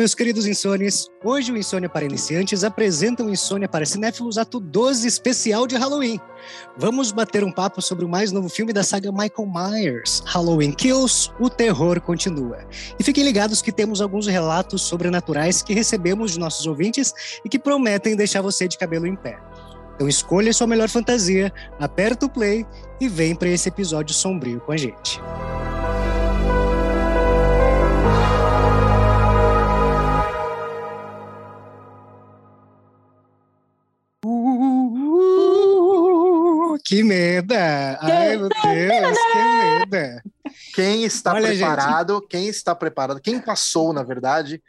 Meus queridos insônios! Hoje o Insônia para Iniciantes apresenta o Insônia para Cinéfilos Ato 12 especial de Halloween. Vamos bater um papo sobre o mais novo filme da saga Michael Myers, Halloween Kills, o terror continua. E fiquem ligados que temos alguns relatos sobrenaturais que recebemos de nossos ouvintes e que prometem deixar você de cabelo em pé. Então escolha sua melhor fantasia, aperta o play e vem para esse episódio sombrio com a gente. Que medo! Ai, meu Deus, que medo! Quem está Olha, preparado, gente. quem está preparado, quem passou, na verdade,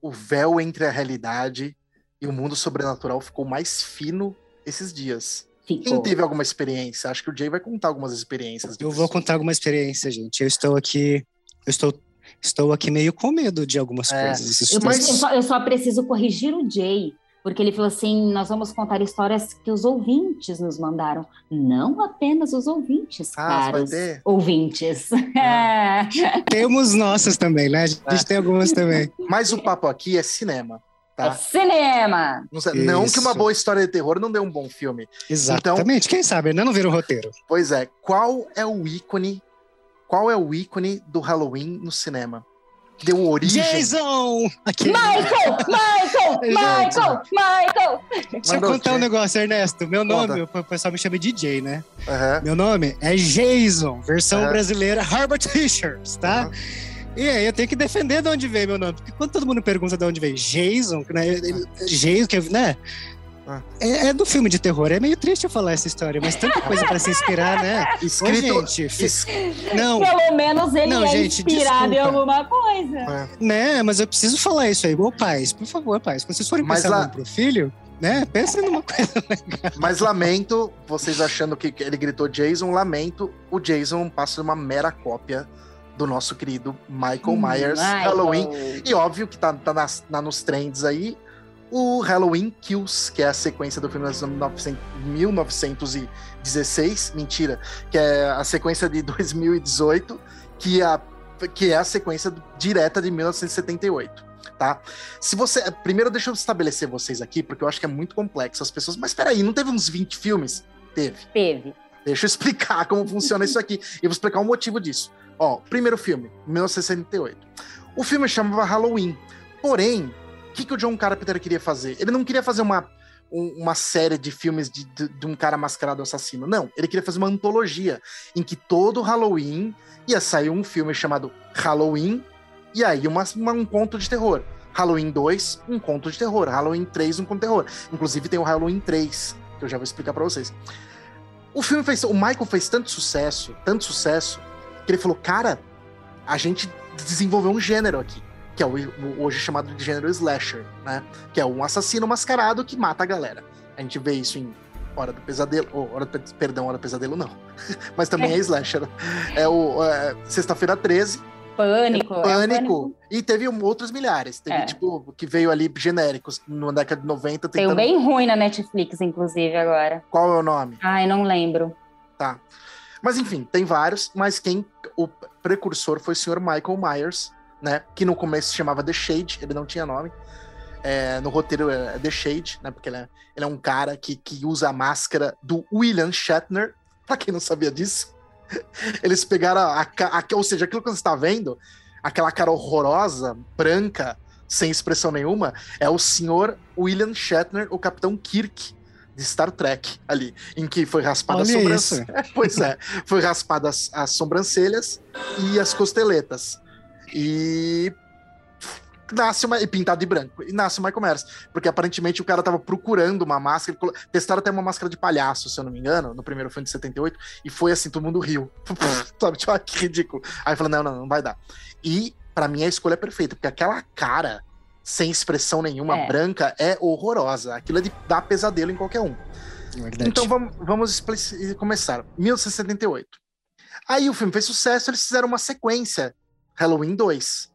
o véu entre a realidade e o mundo sobrenatural ficou mais fino esses dias. Ficou. Quem teve alguma experiência? Acho que o Jay vai contar algumas experiências. Eu vou contar alguma experiência, gente. Eu estou aqui, eu estou, estou aqui meio com medo de algumas é. coisas. Eu, mas... eu, só, eu só preciso corrigir o Jay porque ele falou assim: nós vamos contar histórias que os ouvintes nos mandaram, não apenas os ouvintes, ah, caros ouvintes. É. Temos nossas também, né? A gente é. tem algumas também. Mas o papo aqui é cinema. Tá? É cinema! Não, não, que uma boa história de terror não dê um bom filme. Exatamente, então, quem sabe, ainda não vira um roteiro. Pois é, qual é o ícone? Qual é o ícone do Halloween no cinema? Deu origem. Jason! Aquele... Michael! Michael! Michael! Michael! Deixa eu contar um negócio, Ernesto. Meu nome, Conta. o pessoal me chama de DJ, né? Uhum. Meu nome é Jason, versão uhum. brasileira Harbor T-shirts, tá? Uhum. E aí eu tenho que defender de onde vem meu nome. Porque quando todo mundo pergunta de onde vem Jason, né? Jason, que, né? É, é, do filme de terror. É meio triste eu falar essa história, mas tanta coisa para se inspirar, né? Escrito, Ô, gente, es... não. Pelo menos ele não, é gente, inspirado desculpa. em alguma coisa. É. Né, mas eu preciso falar isso aí. Ô, pais, por favor, pais, quando vocês forem mas pensar lá... pro filho, né? Pensem numa coisa legal. Mas lamento, vocês achando que ele gritou Jason, lamento, o Jason passa uma mera cópia do nosso querido Michael hum, Myers, Michael. Halloween. E óbvio que tá, tá nas, na, nos trends aí o Halloween Kills, que é a sequência do filme de 1916, mentira, que é a sequência de 2018, que é a, que é a sequência direta de 1978. Tá? Se você. Primeiro, deixa eu estabelecer vocês aqui, porque eu acho que é muito complexo. As pessoas. Mas peraí, não teve uns 20 filmes? Teve. Teve. Deixa eu explicar como funciona isso aqui. E vou explicar o motivo disso. Ó, primeiro filme, 1968. O filme chamava Halloween. Porém, que, que o John Carpenter queria fazer? Ele não queria fazer uma, um, uma série de filmes de, de, de, um cara mascarado assassino. Não, ele queria fazer uma antologia em que todo Halloween ia sair um filme chamado Halloween e aí uma, uma, um conto de terror. Halloween 2, um conto de terror. Halloween 3, um conto de terror. Inclusive tem o Halloween 3, que eu já vou explicar para vocês. O filme fez. O Michael fez tanto sucesso, tanto sucesso, que ele falou: cara, a gente desenvolveu um gênero aqui que é o, hoje chamado de gênero slasher, né? Que é um assassino mascarado que mata a galera. A gente vê isso em Hora do Pesadelo, ou Hora do, perdão, Hora do Pesadelo não, mas também é, é slasher. É o é, Sexta-feira 13. Pânico, é, Pânico. Pânico. E teve outros milhares. Teve, é. tipo, que veio ali genéricos na década de 90. Tentando... Tem um bem ruim na Netflix, inclusive, agora. Qual é o nome? Ai, não lembro. Tá. Mas enfim, tem vários, mas quem. O precursor foi o senhor Michael Myers, né? Que no começo se chamava The Shade, ele não tinha nome. É, no roteiro é The Shade, né? Porque ele é, ele é um cara que, que usa a máscara do William Shatner. Pra quem não sabia disso, eles pegaram a, a, a ou seja, aquilo que você está vendo, aquela cara horrorosa, branca, sem expressão nenhuma, é o senhor William Shatner, o Capitão Kirk de Star Trek ali, em que foi raspada as sobrancelhas. pois é, foi raspada as, as sobrancelhas e as costeletas. E nasce uma. E pintado de branco. E nasce o Michael Myers. Porque aparentemente o cara tava procurando uma máscara. Testaram até uma máscara de palhaço, se eu não me engano, no primeiro filme de 78. E foi assim, todo mundo riu. Sabe, tipo, ah, que ridículo. Aí falou: não, não, não vai dar. E para mim a escolha é perfeita, porque aquela cara sem expressão nenhuma, é. branca, é horrorosa. Aquilo é de dar pesadelo em qualquer um. Verdade. Então vamos, vamos começar. 1978. Aí o filme fez sucesso, eles fizeram uma sequência Halloween 2.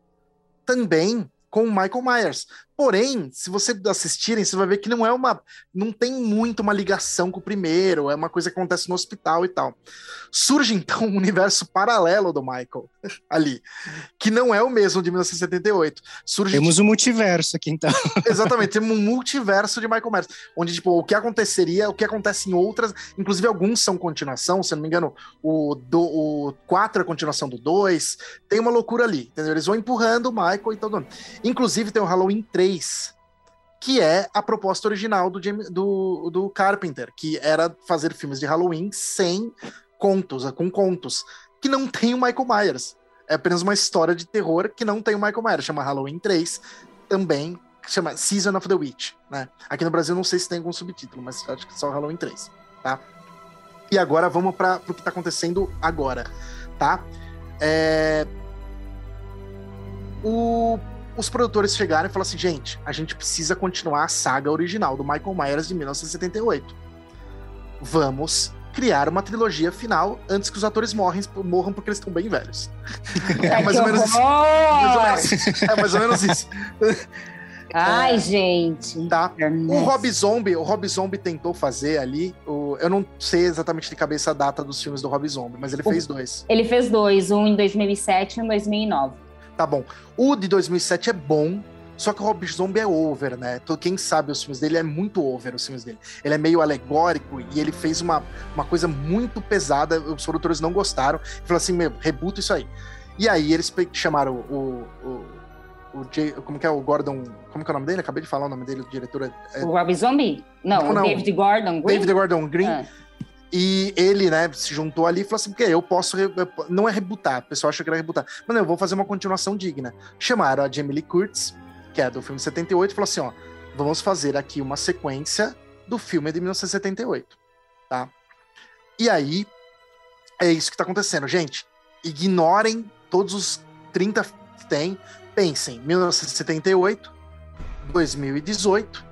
Também com o Michael Myers. Porém, se você assistirem, você vai ver que não é uma. Não tem muito uma ligação com o primeiro, é uma coisa que acontece no hospital e tal. Surge então um universo paralelo do Michael ali, que não é o mesmo de 1978. Surge temos um multiverso aqui então. Exatamente, temos um multiverso de Michael Myers, onde tipo, o que aconteceria, o que acontece em outras, inclusive alguns são continuação, se não me engano, o, do, o 4 é continuação do 2, tem uma loucura ali, entendeu? Eles vão empurrando o Michael e todo Inclusive tem o Halloween 3 3, que é a proposta original do, do, do Carpenter, que era fazer filmes de Halloween sem contos, com contos, que não tem o Michael Myers. É apenas uma história de terror que não tem o Michael Myers, chama Halloween 3, também chama Season of the Witch, né? Aqui no Brasil não sei se tem algum subtítulo, mas acho que só Halloween 3, tá? E agora vamos para o que está acontecendo agora, tá? É... O os produtores chegaram e falaram assim: gente, a gente precisa continuar a saga original do Michael Myers de 1978. Vamos criar uma trilogia final antes que os atores morrem, morram porque eles estão bem velhos. É mais ou menos isso. É mais ou menos isso. Ai, é, gente. Tá. O Rob Zombie, o Rob Zombie tentou fazer ali. O, eu não sei exatamente de cabeça a data dos filmes do Rob Zombie, mas ele o, fez dois. Ele fez dois, um em 2007 e um em 2009 tá bom. O de 2007 é bom, só que o Rob Zombie é over, né? Então, quem sabe os filmes dele é muito over, os filmes dele. Ele é meio alegórico e ele fez uma, uma coisa muito pesada. Os produtores não gostaram. E falaram assim: meu, rebuta isso aí. E aí eles chamaram o. o o como que é o Gordon? Como que é o nome dele? Acabei de falar o nome dele, o diretor. É... O Rob Zombie? Não, não, não, David Gordon Green. David Gordon Green. Ah. E ele, né, se juntou ali e falou assim: porque eu posso. Não é rebutar, o pessoal acha que era rebutar. Mas não, eu vou fazer uma continuação digna. Chamaram a Jamie Lee Curtis, que é do filme 78, e falou assim: ó, vamos fazer aqui uma sequência do filme de 1978. Tá? E aí, é isso que tá acontecendo. Gente, ignorem todos os 30 que tem. Pensem, 1978, 2018,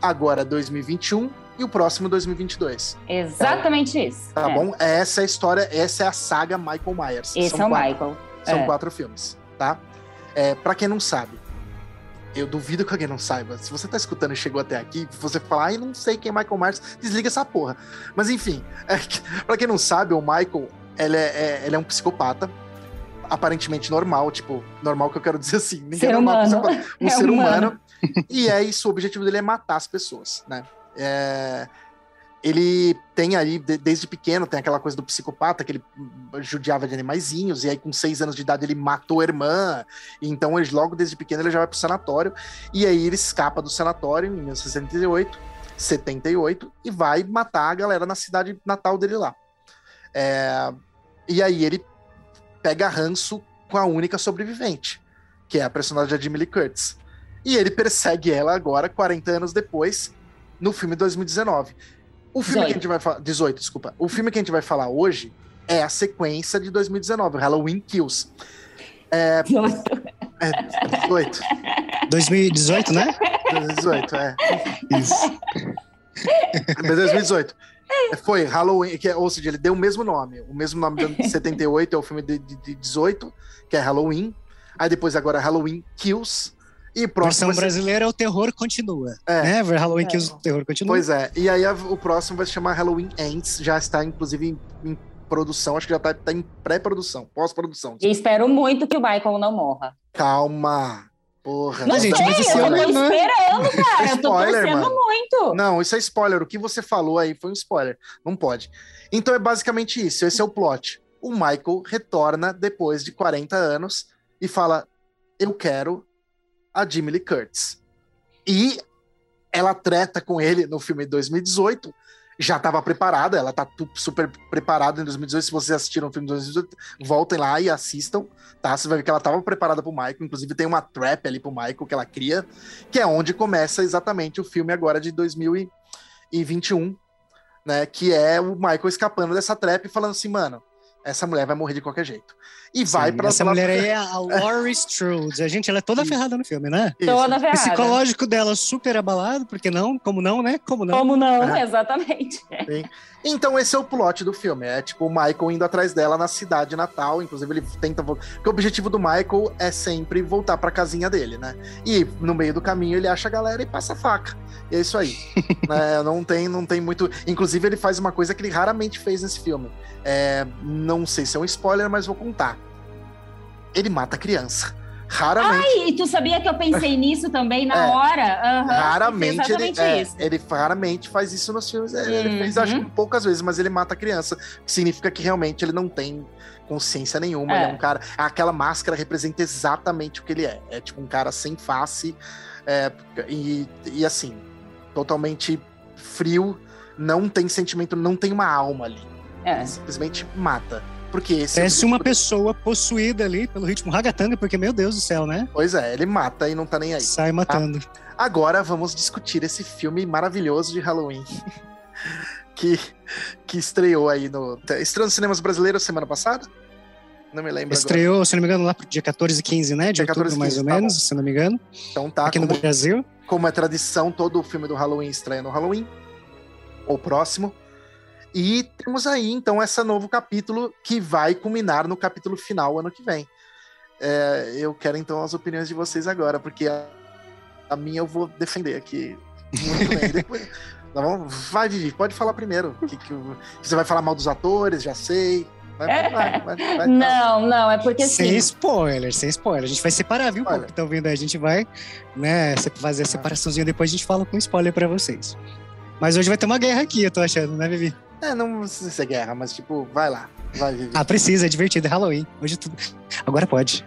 agora 2021 e o próximo 2022. Exatamente então, isso. Tá é. bom? Essa é a história, essa é a saga Michael Myers. Esse são é o quatro, Michael. São é. quatro filmes, tá? É, para quem não sabe, eu duvido que alguém não saiba. Se você tá escutando e chegou até aqui, você falar, ai, não sei quem é Michael Myers, desliga essa porra. Mas enfim, é, para quem não sabe, o Michael, ele é, é, ele é um psicopata, aparentemente normal, tipo, normal que eu quero dizer assim, ninguém ser é normal, humano. um é ser humano. humano. e é isso, o objetivo dele é matar as pessoas, né? É, ele tem aí, desde pequeno, tem aquela coisa do psicopata, que ele judiava de animaizinhos, e aí com seis anos de idade ele matou a irmã, então ele, logo desde pequeno ele já vai pro sanatório, e aí ele escapa do sanatório em 1968, 78, e vai matar a galera na cidade natal dele lá. É, e aí ele pega ranço com a única sobrevivente, que é a personagem Jamie Lee Curtis. E ele persegue ela agora, 40 anos depois, no filme 2019. O filme 18. que a gente vai falar. 18, desculpa. O filme que a gente vai falar hoje é a sequência de 2019, Halloween Kills. É. 18. É, 18. 2018, né? 2018, é. Isso. 2018. Foi Halloween, que é, ou seja, ele deu o mesmo nome. O mesmo nome de 78 é o filme de, de, de 18, que é Halloween. Aí depois agora Halloween Kills, e próximo. Versão brasileira, ser... o terror continua. É. Né? Halloween é. que o terror continua. Pois é. E aí a, o próximo vai se chamar Halloween Ends, já está inclusive em, em produção, acho que já está tá em pré-produção, pós-produção. E espero muito que o Michael não morra. Calma. Porra. Não, gente, sei, mas isso eu é tô esperando, cara. eu tô spoiler, torcendo mano. muito. Não, isso é spoiler. O que você falou aí foi um spoiler. Não pode. Então é basicamente isso. Esse é o plot. O Michael retorna depois de 40 anos e fala: Eu quero a Jamie Lee Curtis. E ela treta com ele no filme de 2018, já estava preparada, ela tá super preparada em 2018. Se vocês assistiram o filme de 2018, voltem lá e assistam, tá? Você vai ver que ela estava preparada pro Michael, inclusive tem uma trap ali pro Michael que ela cria, que é onde começa exatamente o filme agora de 2021, né? Que é o Michael escapando dessa trap e falando assim, mano, essa mulher vai morrer de qualquer jeito. E vai para Essa mulher aí é a Laurie Strode. A gente, ela é toda ferrada no filme, né? Isso. Toda ferrada. O psicológico dela super abalado, porque não? Como não, né? Como não? Como não, é. exatamente. Sim. Então esse é o plot do filme. É tipo o Michael indo atrás dela na cidade natal. Inclusive ele tenta... Porque o objetivo do Michael é sempre voltar pra casinha dele, né? E no meio do caminho ele acha a galera e passa a faca. E é isso aí. é, não, tem, não tem muito... Inclusive ele faz uma coisa que ele raramente fez nesse filme. É, não sei se é um spoiler, mas vou contar. Ele mata a criança. Raramente. Ai, e tu sabia que eu pensei nisso também na é, hora? Uhum, raramente ele, é, ele raramente faz isso nos filmes. É, ele fez acho que poucas vezes, mas ele mata a criança. Que significa que realmente ele não tem consciência nenhuma. É. Ele é um cara. Aquela máscara representa exatamente o que ele é. É tipo um cara sem face. É, e, e assim, totalmente frio, não tem sentimento, não tem uma alma ali. É. simplesmente mata. Porque esse Parece é uma pessoa possuída ali pelo ritmo ragatanga, porque, meu Deus do céu, né? Pois é, ele mata e não tá nem aí. Sai matando. Ah, agora vamos discutir esse filme maravilhoso de Halloween. que, que estreou aí no. Estreou nos cinemas brasileiros semana passada? Não me lembro. Estreou, agora. se não me engano, lá pro dia 14 e 15, né? De dia outubro, 14 15, mais ou tá menos, bom. se não me engano. Então tá. Aqui como, no Brasil. Como é tradição, todo o filme do Halloween estreia no Halloween. Ou próximo. E temos aí, então, esse novo capítulo que vai culminar no capítulo final ano que vem. É, eu quero, então, as opiniões de vocês agora, porque a, a minha eu vou defender aqui muito bem. Depois, tá bom? Vai, Vivi, pode falar primeiro. Que, que, você vai falar mal dos atores, já sei. Vai, vai, vai, não, não, é porque assim... Sem spoiler, sem spoiler. A gente vai separar, viu, Olha. que estão vendo aí. A gente vai né, fazer a separaçãozinha, depois a gente fala com spoiler para vocês. Mas hoje vai ter uma guerra aqui, eu tô achando, né, Vivi? É, não precisa ser guerra, mas tipo, vai lá. Vai viver. Ah, precisa, é divertido, é Halloween. Hoje tudo. Agora pode.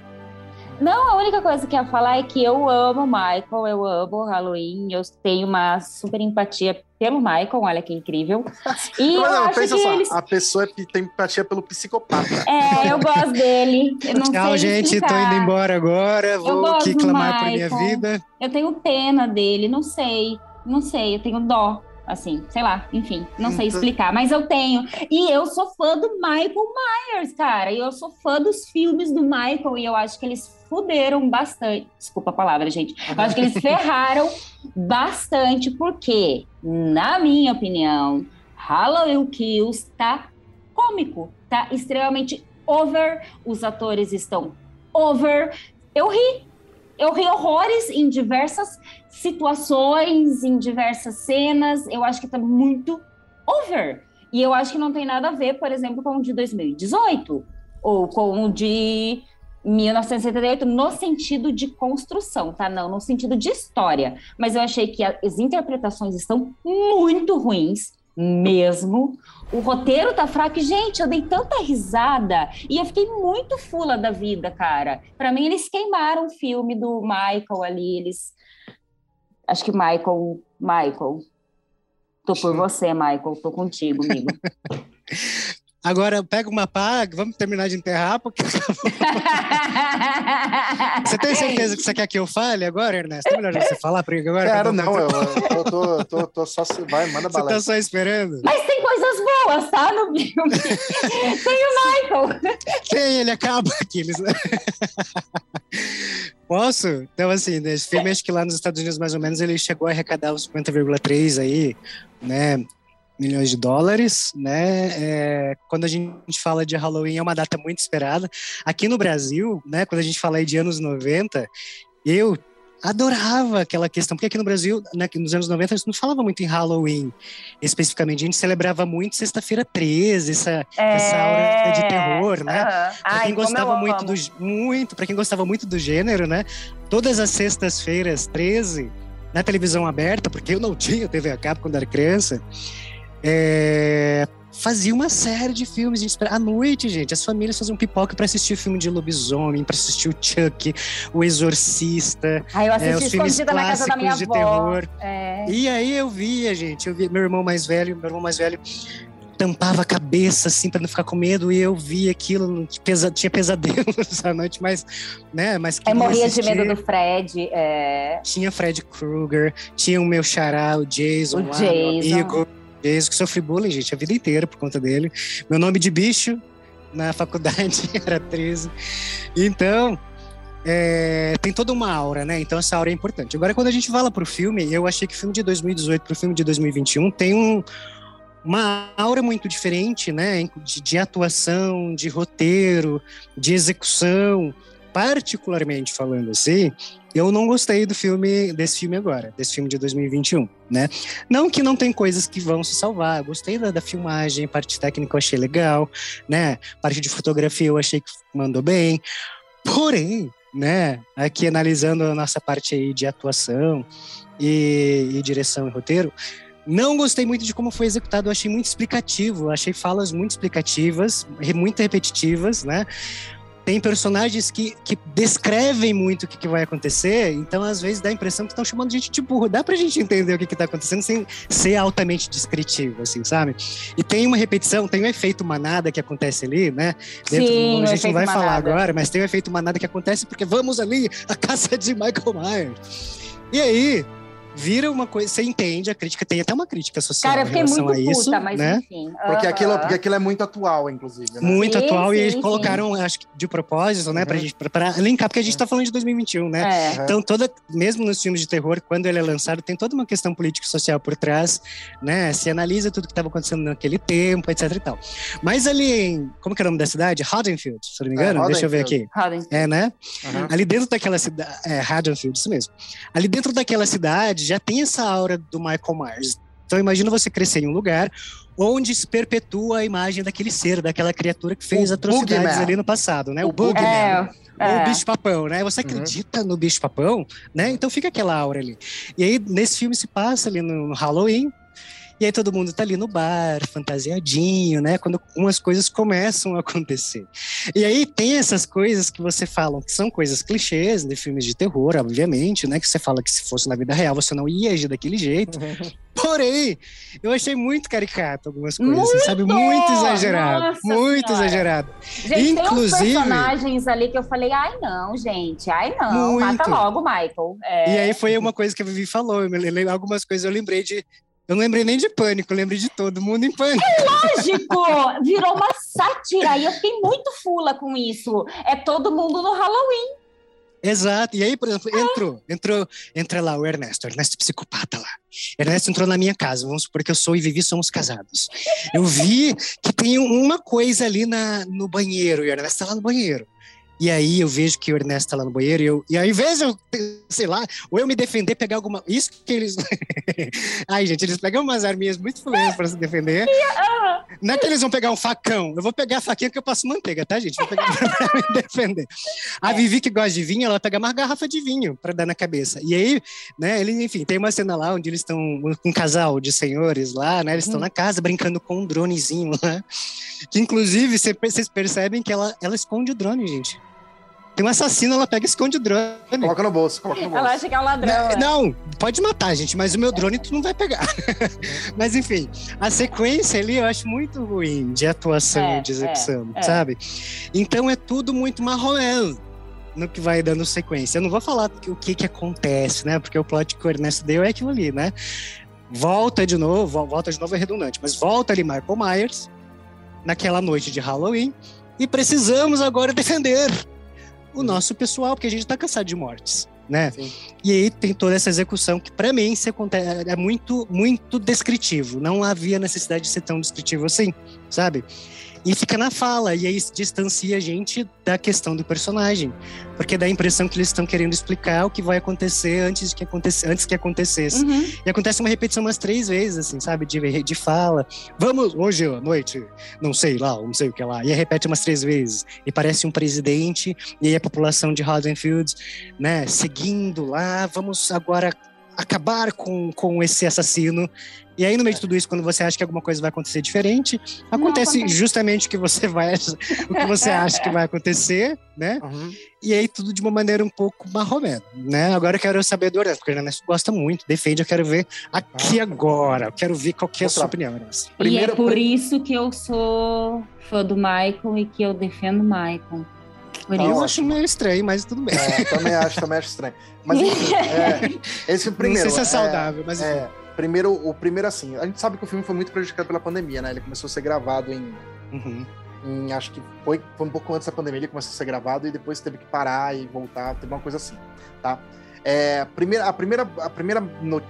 Não, a única coisa que eu ia falar é que eu amo Michael, eu amo Halloween, eu tenho uma super empatia pelo Michael, olha que incrível. E não, não, pensa só, eles... a pessoa tem empatia pelo psicopata. É, eu gosto dele. Eu não Tchau, gente, explicar. tô indo embora agora, vou aqui clamar pra minha vida. Eu tenho pena dele, não sei, não sei, eu tenho dó assim, sei lá, enfim, não sei então explicar, mas eu tenho. E eu sou fã do Michael Myers, cara, e eu sou fã dos filmes do Michael, e eu acho que eles fuderam bastante. Desculpa a palavra, gente. Eu acho que eles ferraram bastante, porque, na minha opinião, Halloween Kills tá cômico, tá extremamente over, os atores estão over. Eu ri, eu ri horrores em diversas situações, em diversas cenas. Eu acho que tá muito over. E eu acho que não tem nada a ver, por exemplo, com o de 2018 ou com o de 1978 no sentido de construção, tá? Não no sentido de história. Mas eu achei que as interpretações estão muito ruins mesmo. O roteiro tá fraco. Gente, eu dei tanta risada e eu fiquei muito fula da vida, cara. Para mim, eles queimaram o filme do Michael ali. Eles. Acho que Michael. Michael. Tô por você, Michael. Tô contigo, amigo. Agora pega uma pá, vamos terminar de enterrar, porque. você tem certeza que você quer que eu fale agora, Ernesto? É melhor você falar, porque agora. Quero, não, eu, eu tô, tô, tô, só. Vai, manda bala. Você tá só esperando? Mas tem coisas boas, tá? No filme. tem o Michael. Tem, ele acaba aqui. Eles... Posso? Então, assim, nesse filme, acho que lá nos Estados Unidos, mais ou menos, ele chegou a arrecadar os 50,3 aí, né? Milhões de dólares, né? É, quando a gente fala de Halloween é uma data muito esperada. Aqui no Brasil, né? Quando a gente fala de anos 90, eu adorava aquela questão, porque aqui no Brasil, né, nos anos 90, a gente não falava muito em Halloween especificamente, a gente celebrava muito Sexta-feira 13, essa, é... essa aura de terror, né? Uhum. Pra quem gostava muito do muito, para quem gostava muito do gênero, né? Todas as sextas-feiras 13 na televisão aberta, porque eu não tinha TV a cabo quando era criança é, fazia uma série de filmes. Gente, à noite, gente, as famílias faziam pipoca para assistir o filme de lobisomem, para assistir o Chuck, o Exorcista, ah, eu é, os filmes clássicos de avó. terror. É. E aí eu via, gente, eu via meu irmão mais velho, meu irmão mais velho tampava a cabeça assim para não ficar com medo e eu via aquilo pesa, tinha pesadelos à noite mas né mas é morria de medo do Fred é... tinha Fred Krueger tinha o meu xará o Jason o lá, Jason. amigo Desde que sofri bullying, gente, a vida inteira por conta dele. Meu nome de bicho, na faculdade, era 13. Então, é, tem toda uma aura, né? Então essa aura é importante. Agora, quando a gente fala pro filme, eu achei que o filme de 2018 pro filme de 2021 tem um, uma aura muito diferente, né? De, de, atuação, de roteiro, de execução. Particularmente falando assim, eu não gostei do filme, desse filme agora, desse filme de 2021, né? Não que não tem coisas que vão se salvar. Gostei da, da filmagem, parte técnica eu achei legal, né? Parte de fotografia eu achei que mandou bem. Porém, né? Aqui analisando a nossa parte aí de atuação e, e direção e roteiro, não gostei muito de como foi executado, eu achei muito explicativo, achei falas muito explicativas, muito repetitivas, né? Tem personagens que, que descrevem muito o que, que vai acontecer, então às vezes dá a impressão que estão chamando gente de burro. Dá pra gente entender o que, que tá acontecendo sem ser altamente descritivo, assim, sabe? E tem uma repetição, tem um efeito manada que acontece ali, né? Dentro Sim, do, a gente não vai manada. falar agora, mas tem um efeito manada que acontece porque vamos ali, a caça de Michael Myers. E aí, vira uma coisa. Você entende, a crítica tem até uma crítica social. Cara, eu fiquei muito puta, isso, mas né? enfim. Porque, uh -huh. aquilo, porque aquilo é muito atual, inclusive. Né? Muito sim, atual, sim, e eles sim. colocaram, acho que de propósito, né, uhum. pra, gente, pra, pra linkar, porque a gente tá falando de 2021, né? É. Então, toda, mesmo nos filmes de terror, quando ele é lançado, tem toda uma questão político-social por trás, né? Se analisa tudo que estava acontecendo naquele tempo, etc e tal. Mas ali em. Como que é o nome da cidade? Haddonfield, se não me engano. É, Deixa eu ver aqui. Haddonfield. É, né? Uhum. Ali dentro daquela cidade. É, Haddonfield, isso mesmo. Ali dentro daquela cidade já tem essa aura do Michael Myers. Então imagina você crescer em um lugar onde se perpetua a imagem daquele ser, daquela criatura que fez o atrocidades Boogeyman. ali no passado, né? O, o Bugman. É, é. o bicho-papão, né? Você uhum. acredita uhum. no bicho-papão, né? Então fica aquela aura ali. E aí, nesse filme se passa ali no Halloween, e aí todo mundo tá ali no bar, fantasiadinho, né? Quando umas coisas começam a acontecer. E aí tem essas coisas que você fala, que são coisas clichês de filmes de terror, obviamente, né? Que você fala que se fosse na vida real você não ia agir daquele jeito. Porém, eu achei muito caricato algumas coisas, muito! sabe? Muito exagerado. Nossa muito senhora. exagerado. Gente, Inclusive, tem personagens ali que eu falei, ai não, gente, ai não, muito. mata logo, Michael. É. E aí foi uma coisa que a Vivi falou, eu, algumas coisas eu lembrei de eu não lembrei nem de pânico, lembrei de todo mundo em pânico. É lógico! Virou uma sátira e eu fiquei muito fula com isso. É todo mundo no Halloween. Exato. E aí, por exemplo, entrou, entrou, entra lá o Ernesto, Ernesto psicopata lá. Ernesto entrou na minha casa, vamos supor que eu sou e Vivi somos casados. Eu vi que tem uma coisa ali na, no banheiro, e o Ernesto tá lá no banheiro. E aí eu vejo que o Ernesto tá lá no banheiro e, eu, e ao invés de eu, sei lá, ou eu me defender, pegar alguma. Isso que eles. Ai, gente, eles pegam umas arminhas muito fluentes para se defender. Não é que eles vão pegar um facão. Eu vou pegar a faquinha que eu passo manteiga, tá, gente? Vou pegar pra me defender. A Vivi, que gosta de vinho, ela pega uma garrafa de vinho para dar na cabeça. E aí, né, ele, enfim, tem uma cena lá onde eles estão com um casal de senhores lá, né? Eles estão hum. na casa brincando com um dronezinho lá. Que inclusive vocês percebem que ela, ela esconde o drone, gente. Tem um assassino, ela pega e esconde o drone. Coloca no bolso, coloca no bolso. Ela acha que é um ladrão. Não, né? não pode matar, gente, mas o meu drone tu não vai pegar. mas enfim, a sequência ali eu acho muito ruim de atuação é, de execução, é, é. sabe? Então é tudo muito marrom no que vai dando sequência. Eu não vou falar o que que acontece, né? Porque o plot que o Ernesto deu é aquilo ali, né? Volta de novo, volta de novo é redundante, mas volta ali Michael Myers naquela noite de Halloween e precisamos agora defender o nosso pessoal, porque a gente está cansado de mortes. Né? Sim. E aí tem toda essa execução que para mim é muito muito descritivo. Não havia necessidade de ser tão descritivo assim, sabe? E fica na fala, e aí distancia a gente da questão do personagem. Porque dá a impressão que eles estão querendo explicar o que vai acontecer antes, de que, aconteça, antes que acontecesse. Uhum. E acontece uma repetição umas três vezes, assim, sabe? De, de fala. Vamos, hoje à noite, não sei lá, não sei o que lá. E aí repete umas três vezes. E parece um presidente, e aí a população de Haddonfield, né, seguindo lá, vamos agora acabar com, com esse assassino. E aí, no meio de tudo isso, quando você acha que alguma coisa vai acontecer diferente, acontece, acontece. justamente o que você vai o que você acha que vai acontecer, né? Uhum. E aí tudo de uma maneira um pouco marromeno, né? Agora eu quero saber do Ernesto, porque o Ernesto gosta muito, defende, eu quero ver aqui ah. agora. Eu quero ver qual que é a sua opinião, Ernesto. Primeiro, e é por isso que eu sou fã do Michael e que eu defendo o Michael. Por eu acho meio estranho, mas tudo bem. É, também acho, também acho estranho. Mas enfim, é, esse primeiro. Não sei se é saudável, mas enfim. É, primeiro, o primeiro assim, a gente sabe que o filme foi muito prejudicado pela pandemia, né? Ele começou a ser gravado em, uhum. Em, acho que foi, foi um pouco antes da pandemia, ele começou a ser gravado e depois teve que parar e voltar, teve uma coisa assim, tá? É, primeira, a primeira, a primeira no,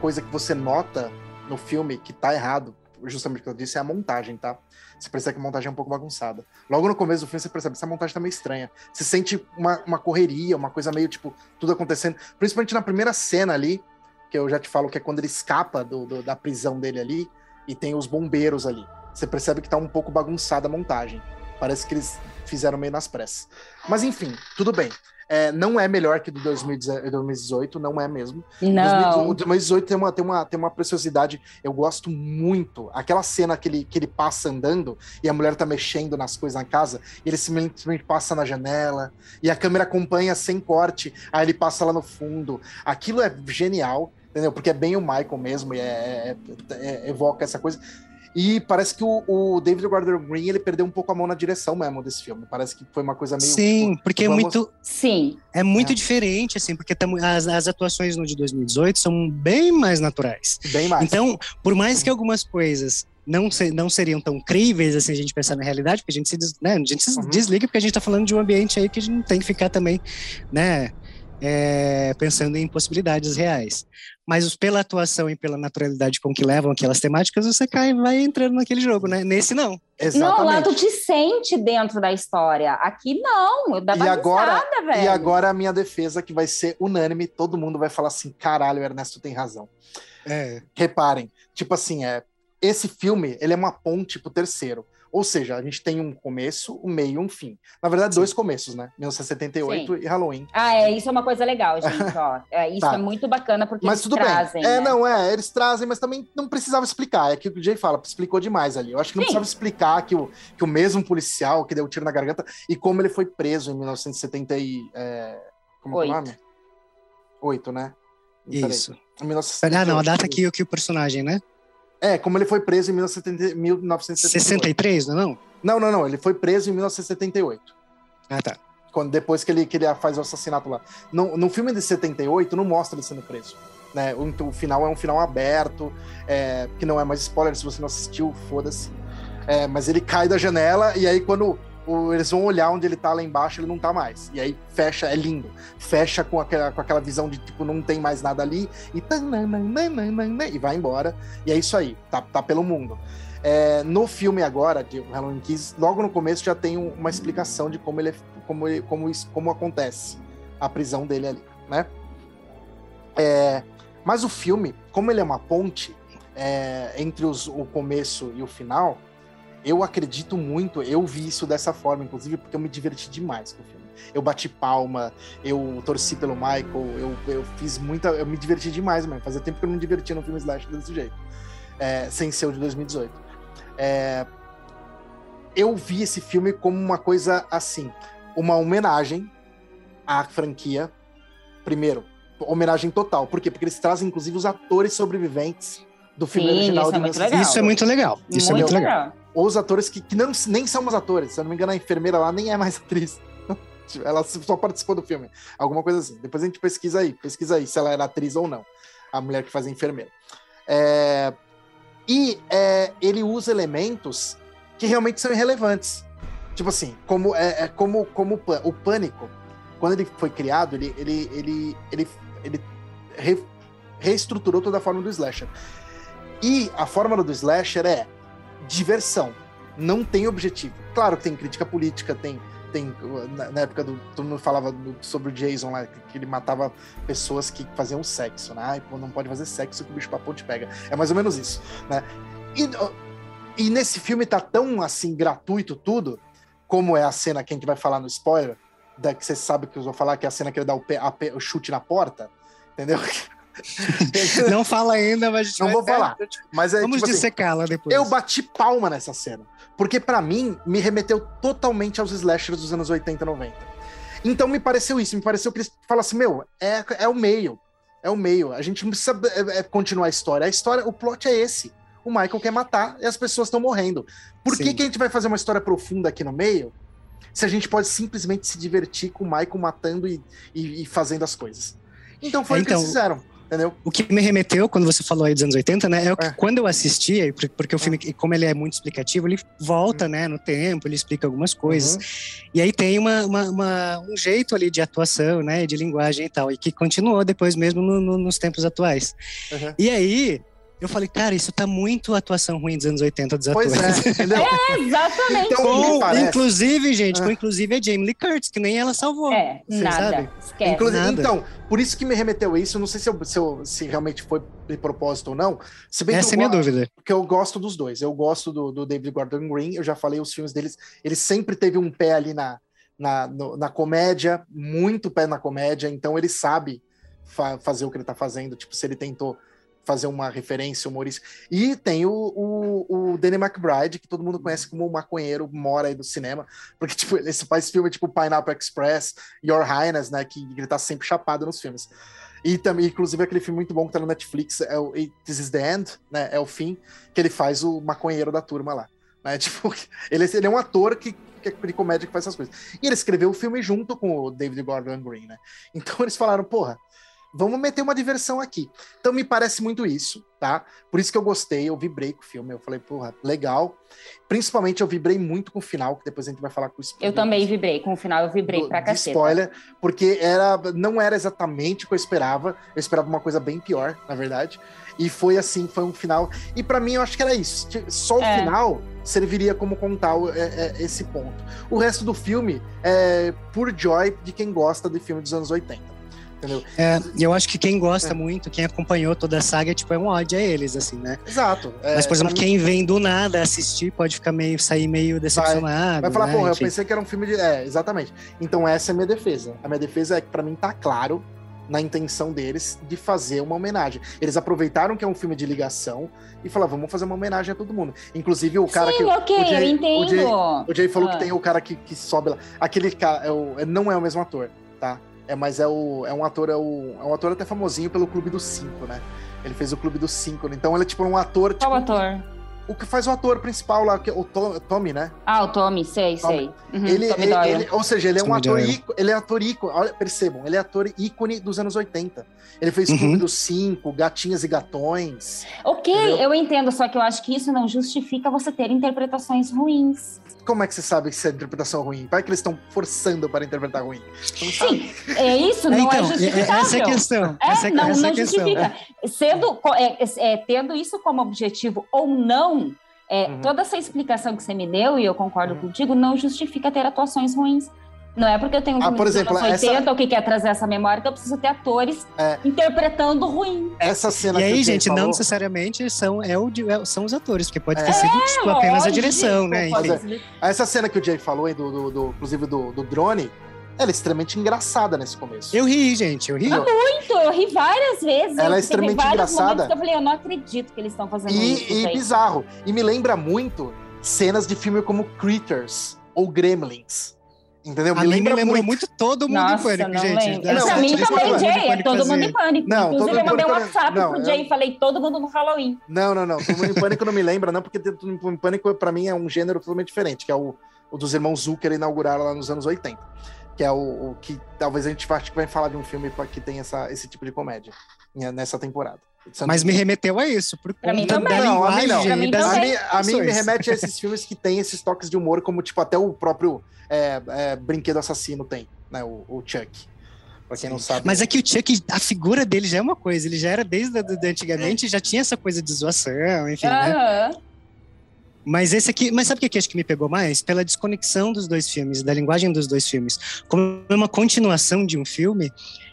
coisa que você nota no filme que tá errado, justamente o que eu disse, é a montagem, tá? Você percebe que a montagem é um pouco bagunçada. Logo no começo do filme, você percebe que essa montagem tá meio estranha. Você sente uma, uma correria, uma coisa meio, tipo, tudo acontecendo. Principalmente na primeira cena ali, que eu já te falo que é quando ele escapa do, do, da prisão dele ali, e tem os bombeiros ali. Você percebe que tá um pouco bagunçada a montagem. Parece que eles fizeram meio nas pressas. Mas enfim, tudo bem. É, não é melhor que do 2018, não é mesmo. Não. O 2018 tem uma, tem, uma, tem uma preciosidade. Eu gosto muito. Aquela cena que ele, que ele passa andando e a mulher tá mexendo nas coisas na casa, e ele simplesmente passa na janela, e a câmera acompanha sem corte, aí ele passa lá no fundo. Aquilo é genial, entendeu? Porque é bem o Michael mesmo, e é, é, é, evoca essa coisa. E parece que o, o, David Gordon Green ele perdeu um pouco a mão na direção mesmo desse filme. Parece que foi uma coisa meio. Sim, tipo, porque é muito. Sim. É muito é. diferente, assim, porque as, as atuações no de 2018 são bem mais naturais. Bem mais. Então, por mais que algumas coisas não, ser, não seriam tão críveis assim a gente pensar na realidade, porque a gente se, des, né, a gente se uhum. desliga porque a gente tá falando de um ambiente aí que a gente não tem que ficar também, né, é, pensando em possibilidades reais. Mas pela atuação e pela naturalidade com que levam aquelas temáticas, você cai e vai entrando naquele jogo, né? Nesse não. Exatamente. Não, lá tu te sente dentro da história. Aqui não, dá e agora, velho. E agora a minha defesa, que vai ser unânime, todo mundo vai falar assim, caralho, Ernesto tem razão. É. Reparem, tipo assim, é, esse filme, ele é uma ponte pro terceiro. Ou seja, a gente tem um começo, um meio e um fim. Na verdade, Sim. dois começos, né? 1978 Sim. e Halloween. Ah, é, isso é uma coisa legal, gente, ó. É, isso tá. é muito bacana porque mas eles trazem. Bem. É, né? não, é, eles trazem, mas também não precisava explicar. É que o Jay fala, explicou demais ali. Eu acho que não Sim. precisava explicar que o, que o mesmo policial que deu o tiro na garganta e como ele foi preso em 1970 e... É, como Oito. é o nome? Oito, né? Isso. Ah, não, a data que, que o personagem, né? É, como ele foi preso em 1963, não é não? Não, não, não. Ele foi preso em 1978. Ah, tá. Quando, depois que ele, que ele faz o assassinato lá. No, no filme de 78, não mostra ele sendo preso. Né? O, o final é um final aberto, é, que não é mais spoiler, se você não assistiu, foda-se. É, mas ele cai da janela e aí quando eles vão olhar onde ele tá lá embaixo, ele não tá mais. E aí fecha, é lindo. Fecha com aquela, com aquela visão de tipo, não tem mais nada ali, e, e vai embora. E é isso aí, tá, tá pelo mundo. É, no filme agora, de Halloween Kills, logo no começo já tem uma explicação de como ele, como, ele, como, isso, como acontece a prisão dele ali, né? É, mas o filme, como ele é uma ponte é, entre os, o começo e o final, eu acredito muito, eu vi isso dessa forma, inclusive porque eu me diverti demais com o filme. Eu bati palma, eu torci pelo Michael, eu, eu fiz muita. Eu me diverti demais, mano. Fazia tempo que eu não me divertia no filme Slash desse jeito. É, sem ser o de 2018. É, eu vi esse filme como uma coisa assim, uma homenagem à franquia. Primeiro, homenagem total. Por quê? Porque eles trazem, inclusive, os atores sobreviventes do filme Sim, original. Isso é, muito legal. isso é muito legal. Isso muito é muito legal. legal os atores que, que não, nem são os atores. Se eu não me engano, a enfermeira lá nem é mais atriz. ela só participou do filme. Alguma coisa assim. Depois a gente pesquisa aí, pesquisa aí se ela era atriz ou não. A mulher que faz a enfermeira. É... E é, ele usa elementos que realmente são irrelevantes. Tipo assim, como, é, é como, como o pânico, quando ele foi criado, ele, ele, ele, ele, ele re, reestruturou toda a forma do slasher. E a fórmula do slasher é diversão. Não tem objetivo. Claro que tem crítica política, tem. tem na, época do. Todo mundo falava do, sobre o Jason lá, que, ele matava pessoas que faziam sexo, né? Ai, não pode fazer sexo que o bicho papão te pega. É mais ou menos isso, né? E, e nesse filme tá tão assim, gratuito tudo, como é a cena que a gente vai falar no spoiler, da, que você sabe que eu vou falar, que é a cena que ele dá o, pé, a, o chute na porta, entendeu? não fala ainda, mas a gente não vou falar. Mas é, Vamos tipo dissecá-la assim, depois. Eu bati palma nessa cena, porque para mim me remeteu totalmente aos slashers dos anos 80 e 90. Então me pareceu isso, me pareceu que eles falassem, meu, é, é o meio, é o meio. A gente não precisa é, é, continuar a história. A história, o plot é esse. O Michael quer matar e as pessoas estão morrendo. Por que, que a gente vai fazer uma história profunda aqui no meio? Se a gente pode simplesmente se divertir com o Michael matando e, e, e fazendo as coisas. Então foi então, o que eles então, fizeram Entendeu? O que me remeteu, quando você falou aí dos anos 80, né? É o que É. quando eu assistia, por- porque o filme, como ele é muito explicativo, ele volta, né, no tempo, ele explica algumas coisas. Uhum. E aí tem uma, uma- uma- um jeito ali de atuação, né, de linguagem e tal, e que continuou depois mesmo no- no- nos tempos atuais. Uhum. E aí, eu falei, cara, isso tá muito atuação ruim dos anos 80 dos Pois atores. é, entendeu? Exatamente. Então, Com, inclusive, gente, Ah. com inclusive a Jamie Lee Curtis, que nem ela salvou. É, nada. sabe? Esquece. Inclusive, nada. então, por isso que me remeteu a isso, não sei se, eu- se, eu- se realmente foi de propósito ou não. Se bem Essa que é minha dúvida. porque eu gosto dos dois. Eu gosto do, do David Gordon Green, eu já falei os filmes deles. Ele sempre teve um pé ali na, na, no- na comédia, muito pé na comédia, então ele sabe fa- fazer o que ele tá fazendo. Tipo, se ele tentou fazer uma referência humorística. E tem o, o, o Danny McBride, que todo mundo conhece como o maconheiro, mora aí do cinema, porque tipo, ele faz filme tipo Pineapple Express, Your Highness, né, que ele tá sempre chapado nos filmes. E também, inclusive, aquele filme muito bom que tá no Netflix, é o This is the End, né, é o fim, que ele faz o maconheiro da turma lá. Né, tipo, ele, ele é um ator que, que é de comédia que faz essas coisas. E ele escreveu o filme junto com o David Gordon Green, né? Então eles falaram, porra, vamos meter uma diversão aqui. Então me parece muito isso, tá? Por isso que eu gostei, eu vibrei com o filme, eu falei, porra, legal. Principalmente eu vibrei muito com o final, que depois a gente vai falar com o Eu também vibrei. Com o final, eu vibrei do- pra de caceta. spoiler, porque era, não era exatamente o que eu esperava. Eu esperava uma coisa bem pior, na verdade. E foi assim, foi um final. E pra mim eu acho que era isso. Só o É. final serviria como contar é- é esse ponto. O resto do filme é por joy de quem gosta de filme dos anos 80. Entendeu? É, e eu acho que quem gosta É. muito, quem acompanhou toda a saga, tipo, é um ódio a eles, assim, né? Exato. É, Mas, por exemplo, mim, quem vem do nada assistir pode ficar meio, sair meio decepcionado. Vai falar, né? porra, eu Enfim. pensei que era um filme de. É, exatamente. Então, essa é a minha defesa. A minha defesa é que, pra mim, tá claro na intenção deles de fazer uma homenagem. Eles aproveitaram que é um filme de ligação e falaram, vamos fazer uma homenagem a todo mundo. Inclusive, o cara Sim, que. ok, o Jay- eu o entendo. Jay- O Jay falou Ah. que tem o cara que, que sobe lá. Aquele cara é o- é- não é o mesmo ator, tá? É, mas é, o, é um ator, é, o, é um ator até famosinho pelo Clube dos Cinco, né? Ele fez o Clube dos Cinco, né? então ele é tipo um ator. Qual tipo, ator? O que faz o ator principal lá, que é o To- Tommy, né? Ah, o Tommy, sei, Tommy. sei. Uhum, ele, Tommy ele- ele- ou seja, ele é um ator ícone, ele é ator ícone, olha, percebam, ele é ator ícone dos anos 80. Ele fez Uhum. Clube dos Cinco, Gatinhas e Gatões. Ok, Entendeu? eu entendo, só que eu acho que isso não justifica você ter interpretações ruins. Como é que você sabe se a interpretação é ruim? Vai que eles estão forçando para interpretar ruim. Não sabe. Sim, é isso, É, não então, é é- justificável. essa é a questão. É, essa é, não, essa é não questão. justifica. Sendo, é, é, tendo isso como objetivo ou não, é, Uhum. toda essa explicação que você me deu, e eu concordo Uhum. contigo, não justifica ter atuações ruins. Não é porque eu tenho um Ah, filme por dos exemplo, anos essa- 80 ou que quer trazer essa memória que eu preciso ter atores É. interpretando ruim. Essa cena E que o aí, Jay gente, não falou, necessariamente são, é o, é- são os atores, porque pode É. ter sido tipo, apenas a direção, né? Enfim. essa cena que o Jay falou, aí, do, do, do- inclusive do, do drone, ela é extremamente engraçada nesse começo. Eu ri, gente, eu ri. Não, Muito, eu ri várias vezes. Ela é extremamente vários engraçada. momentos que eu falei, eu não acredito que eles estão fazendo isso. E, e gente. bizarro. E me lembra muito cenas de filme como Critters ou Gremlins. Entendeu? A me lembrou muito todo mundo Nossa, em pânico, não gente. lembro. Não, pra mim também, Jay, é todo mundo em pânico. Não, todo Inclusive, eu mandei um WhatsApp não, pro Jay e falei, todo mundo no Halloween. Não, não, não. Todo mundo em pânico não me lembra, não, porque todo mundo em pânico, pra mim, é um gênero totalmente diferente, que é o, o dos irmãos Zucker inauguraram lá nos anos 80. Que é o, o que talvez a gente acho que vai falar de um filme que tem essa, esse tipo de comédia né, nessa temporada. Mas me remeteu a isso, por Pra mim da também. Não, a mim não. mim das A mim, a mim me remete a esses filmes que tem esses toques de humor, como tipo até o próprio é, é, Brinquedo Assassino tem, né? O, o Chuck. Pra quem não sabe. Mas é que o Chuck, a figura dele já é uma coisa, ele já era desde a- de antigamente, já tinha essa coisa de zoação, enfim, né? Aham. Mas esse aqui, mas sabe o que que acho que me pegou mais? Pela desconexão dos dois filmes, da linguagem dos dois filmes. Como é uma continuação de um filme,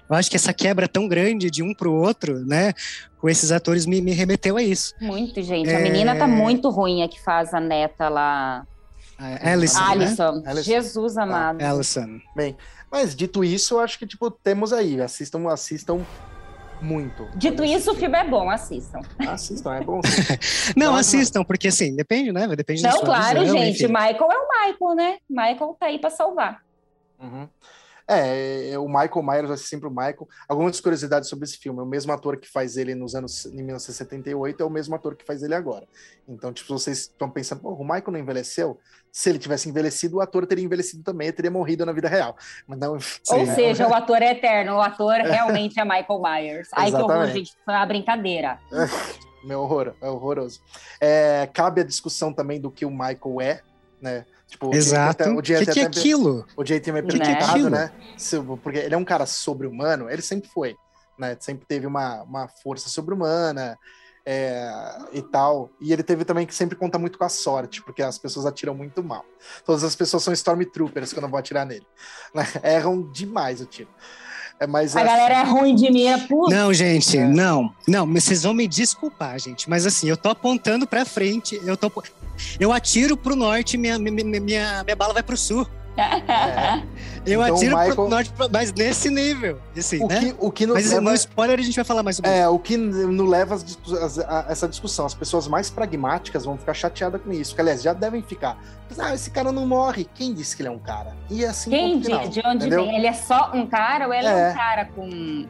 eu acho que essa quebra tão grande de um pro outro, né? Com esses atores me, me remeteu a isso. Muito, gente. É. A menina tá muito ruim, a que faz a neta lá. A Alison, né? Alison. Alison. Jesus amado. Alison. Mas dito isso, eu acho que tipo temos aí, assistam, assistam muito. Dito isso, o filme é bom, assistam. Assistam, é bom. Não, assistam, porque assim, depende, né? Depende da Não, sua claro, visão, gente. enfim. Michael é o Michael, né? Michael tá aí pra salvar. Uhum. É, é, o Michael Myers vai ser sempre o Michael. Algumas curiosidades sobre esse filme. O mesmo ator que faz ele nos anos em 1978 é o mesmo ator que faz ele agora. Então, tipo, vocês estão pensando, o Michael não envelheceu? Se ele tivesse envelhecido, o ator teria envelhecido também, teria morrido na vida real. Mas não, Ou seja, o ator é eterno, o ator realmente é Michael Myers. Aí que horror, gente, foi uma brincadeira. Meu horror, é horroroso. É, cabe a discussão também do que o Michael é, né? Tipo, Exato. O que, que, é aquilo? O Jay tem me perguntado, né? Porque ele é um cara sobre-humano, ele sempre foi, né? Sempre teve uma, uma força sobre-humana é, e tal. E ele teve também que sempre conta muito com a sorte, porque as pessoas atiram muito mal. Todas as pessoas são Stormtroopers quando vão atirar nele. Né? Erram demais o tiro. É mais a assim. galera é ruim de mim, é puto. Não, gente, é. não. Não, vocês vão me desculpar, gente. Mas assim, eu tô apontando pra frente, eu tô. Eu atiro pro norte, minha, minha, minha, minha bala vai pro sul. É. Eu então, atiro Michael... pro norte, mas nesse nível. Assim, o, né? que, o que Mas leva... no spoiler a gente vai falar mais sobre é, isso. É, o que não leva as, a, essa discussão. As pessoas mais pragmáticas vão ficar chateadas com isso. Que, aliás, já devem ficar. Ah, esse cara não morre. Quem disse que ele é um cara? E é assim Quem diz? De onde entendeu? vem? Ele é só um cara ou ele é, é um cara com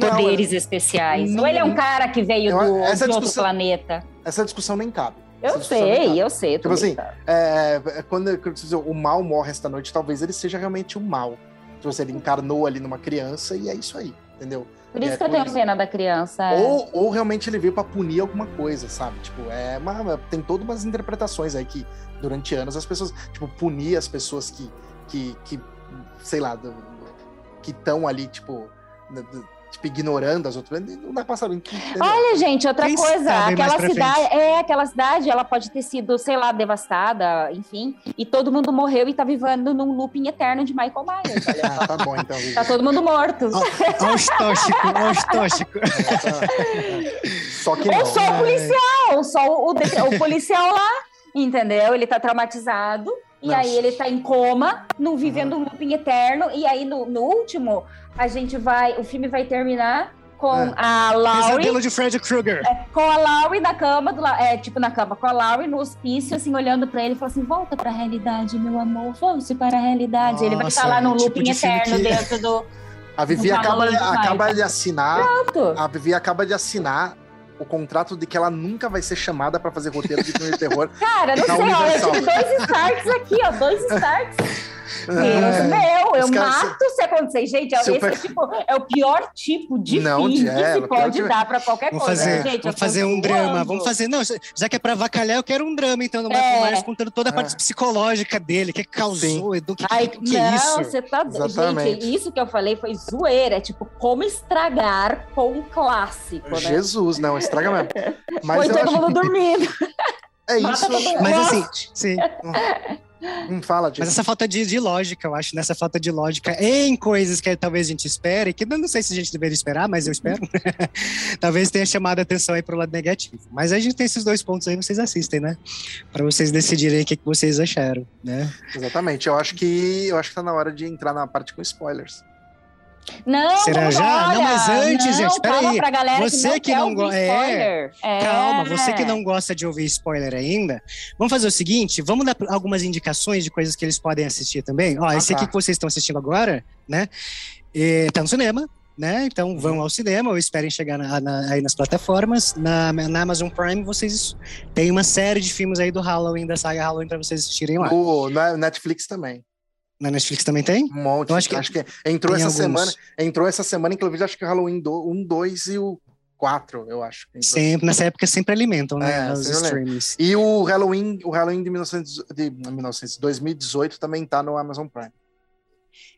poderes não, especiais? Não, ou ele é um cara que veio do, de outro planeta? Essa discussão nem cabe. Eu sei, eu sei. Tipo assim, é, é, quando, quando o mal morre esta noite, talvez ele seja realmente o mal. Tipo assim, ele encarnou ali numa criança e é isso aí, entendeu? Por isso é, que eu tenho isso. pena da criança. É. Ou, ou realmente ele veio para punir alguma coisa, sabe? Tipo, é uma, tem todas umas interpretações aí que durante anos as pessoas, tipo, punir as pessoas que, que, que sei lá, que estão ali, tipo, tipo, ignorando as outras. Não dá pra saber. Olha, gente, outra Quem coisa, aquela cidade, é, aquela cidade, ela pode ter sido, sei lá, devastada, enfim, e todo mundo morreu e tá vivendo num looping eterno de Michael Myers. Olha ah, tá bom, então. Tá todo mundo morto. Olha os tóxicos, olha os tóxicos. Só que não. Ou só o policial, só o, o, o policial lá, entendeu? Ele tá traumatizado. E Nossa. aí ele tá em coma, não vivendo uhum. um looping eterno. E aí no, no último, a gente vai, o filme vai terminar com é. a Laurie. Pesadelo de Krueger. É, com a Laurie na cama, do, é, tipo na cama, com a Laurie no hospício, assim, olhando pra ele e falando assim: volta pra realidade, meu amor, vamos para a realidade. Nossa, ele vai estar lá no tipo looping tipo eterno que... dentro do. A Vivi acaba, acaba de assinar. Pronto. A Vivi acaba de assinar o contrato de que ela nunca vai ser chamada para fazer roteiro de filme de terror. Cara, não sei, olha, eu tive dois starts aqui, ó, dois starts. Deus é. meu, eu mato se acontecer. Gente, esse é, tipo, é o pior tipo de não, fim é, que se pode dar para qualquer vamos coisa. Fazer, gente, vamos fazer um drama. Vamos fazer. Não, já que é para avacalhar, eu quero um drama, então, do Michael é. Myers contando toda a parte é. psicológica dele, que causou, Edu, que, Ai, que, que é não, é isso? Você tá Exatamente. Gente, isso que eu falei foi zoeira. É tipo, como estragar com um clássico. Né? Jesus, não, estraga mesmo. Mas foi todo mundo que... dormindo. É isso. Mas assim, sim. Hum, fala, Mas essa falta de, de, lógica, eu acho, nessa falta de lógica em coisas que talvez a gente espere, que não sei se a gente deveria esperar, mas eu espero, talvez tenha chamado a atenção aí pro lado negativo. Mas a gente tem esses dois pontos aí, vocês assistem, né? Para vocês decidirem o que, que vocês acharam, né? Exatamente. Eu acho que eu acho que tá na hora de entrar na parte com spoilers. Não, Será já? não, mas antes, não, gente, peraí. Você que não, gosta. É, é, calma, você que não gosta de ouvir spoiler ainda, vamos fazer o seguinte: vamos dar algumas indicações de coisas que eles podem assistir também. Ó, ah, esse tá. aqui que vocês estão assistindo agora, né? E, tá no cinema, né? Então vão ao cinema ou esperem chegar na, na, aí nas plataformas. Na, na, Amazon Prime vocês têm uma série de filmes aí do Halloween, da saga Halloween, para vocês assistirem lá. O Netflix também. Na Netflix também tem? Um monte. Eu acho que, acho que entrou essa alguns. semana. Entrou essa semana, inclusive, acho que o Halloween 1, 2 e o 4, eu acho. Sempre, nessa época sempre alimentam, né? É, os streams. E o Halloween, o Halloween de, 1900, de 1900, 2018 também tá no Amazon Prime.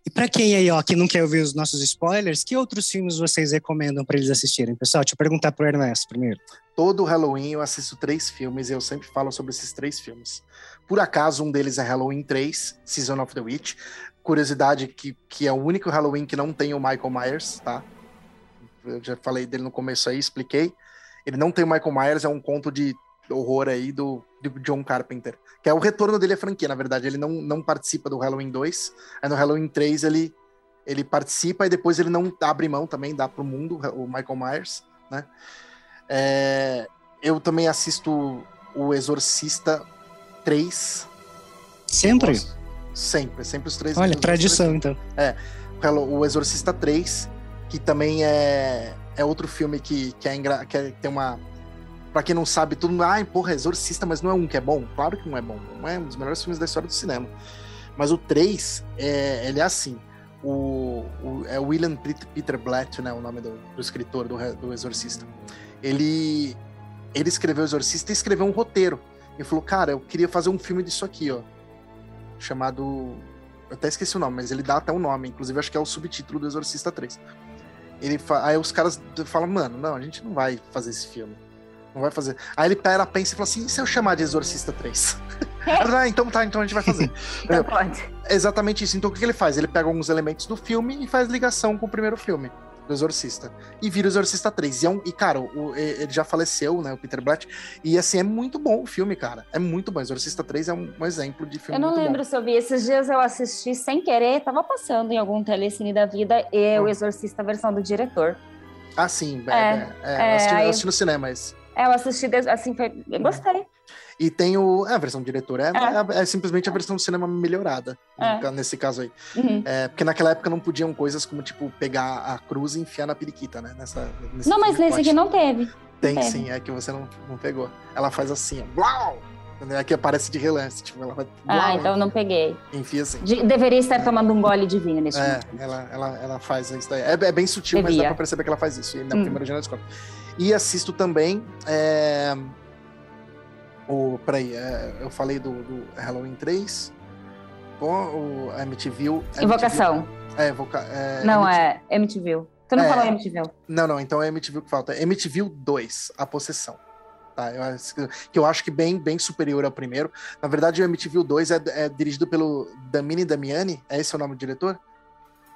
E para quem aí, ó, que não quer ouvir os nossos spoilers, que outros filmes vocês recomendam para eles assistirem? Pessoal, deixa eu perguntar pro Ernesto primeiro. Todo Halloween eu assisto três filmes e eu sempre falo sobre esses três filmes. Por acaso, um deles é Halloween 3, Season of the Witch. Curiosidade que, que é o único Halloween que não tem o Michael Myers, tá? Eu já falei dele no começo aí, expliquei. Ele não tem o Michael Myers, é um conto de horror aí do, do John Carpenter. Que é o retorno dele à franquia, na verdade. Ele não, não participa do Halloween 2. Aí no Halloween 3 ele, ele participa e depois ele não abre mão também, dá pro mundo o Michael Myers, né? É, eu também assisto o Exorcista três. Sempre? Sempre, sempre os três. Olha, tradição, então. É. o Exorcista 3, que também é, é outro filme que, que, é, engra, que é, tem uma. Pra quem não sabe, tudo. Ai, porra, Exorcista, mas não é um que é bom? Claro que não é bom. Não é um dos melhores filmes da história do cinema. Mas o 3, é, ele é assim. O, o, é William Peter Blatt, né, o nome do, do escritor do, do Exorcista. Ele, ele escreveu o Exorcista e escreveu um roteiro. Ele falou, cara, eu queria fazer um filme disso aqui, ó. Chamado. Eu até esqueci o nome, mas ele dá até o um nome. Inclusive, acho que é o subtítulo do Exorcista 3. Ele fa... Aí os caras falam, mano, não, a gente não vai fazer esse filme. Não vai fazer. Aí ele pega, pensa e fala assim: e se eu chamar de Exorcista 3? ah, então tá, então a gente vai fazer. então pode. exatamente isso. Então o que ele faz? Ele pega alguns elementos do filme e faz ligação com o primeiro filme Exorcista. E vira o Exorcista 3. E, é um, e cara, o, ele já faleceu, né? O Peter Blatt. E assim, é muito bom o filme, cara. É muito bom. Exorcista 3 é um, um exemplo de filme. Eu não lembro bom. se eu vi. Esses dias eu assisti sem querer, tava passando em algum telecine da vida e hum. o Exorcista, a versão do diretor. Ah, sim. É, é, é, é, eu, assisti, aí... eu assisti no cinema, mas. É, eu assisti, assim, foi... eu gostei. E tem o. É, a versão do diretor é, é. é, é simplesmente a versão do cinema melhorada, é. nesse caso aí. Uhum. É, porque naquela época não podiam coisas como, tipo, pegar a cruz e enfiar na periquita, né? Nessa, não, mas nesse aqui não teve. Tem não sim, é que você não, não pegou. Ela faz assim, ó. Uau! Aqui aparece de relance, tipo, ela vai. Ah, então não peguei. Enfia assim. De, deveria estar tomando um gole de vinho nesse é, momento. Ela, ela, ela faz isso daí. É, é bem sutil, Devia. mas dá pra perceber que ela faz isso. E na hum. primeira original escola. E assisto também. É, o, peraí, é, eu falei do, do, Halloween 3. O, a MTV. Invocação. É, evoca, é, Não, MTV. é MTV. Tu não é, falou MTV. Não, não, então é MTV que falta. MTV 2, A Possessão. Tá, eu, que eu acho que bem, bem superior ao primeiro. Na verdade, o MTV 2 é, é dirigido pelo Damini Damiani. É esse o nome do diretor?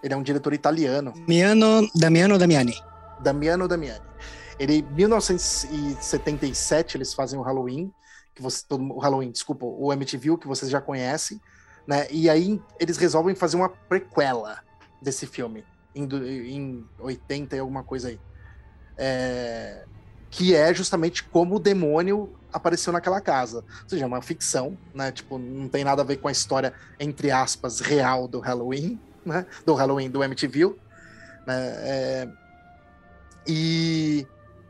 Ele é um diretor italiano. Damiano, Damiano Damiani. Damiano Damiani. Ele, em 1977, eles fazem o Halloween que você todo o Halloween, desculpa, o MTV que vocês já conhecem, né? E aí eles resolvem fazer uma prequela desse filme em, em 80 e alguma coisa aí. É, que é justamente como o demônio apareceu naquela casa. Ou seja, é uma ficção, né? Tipo, não tem nada a ver com a história, entre aspas, real do Halloween, né? Do Halloween do MTV. Né? É, e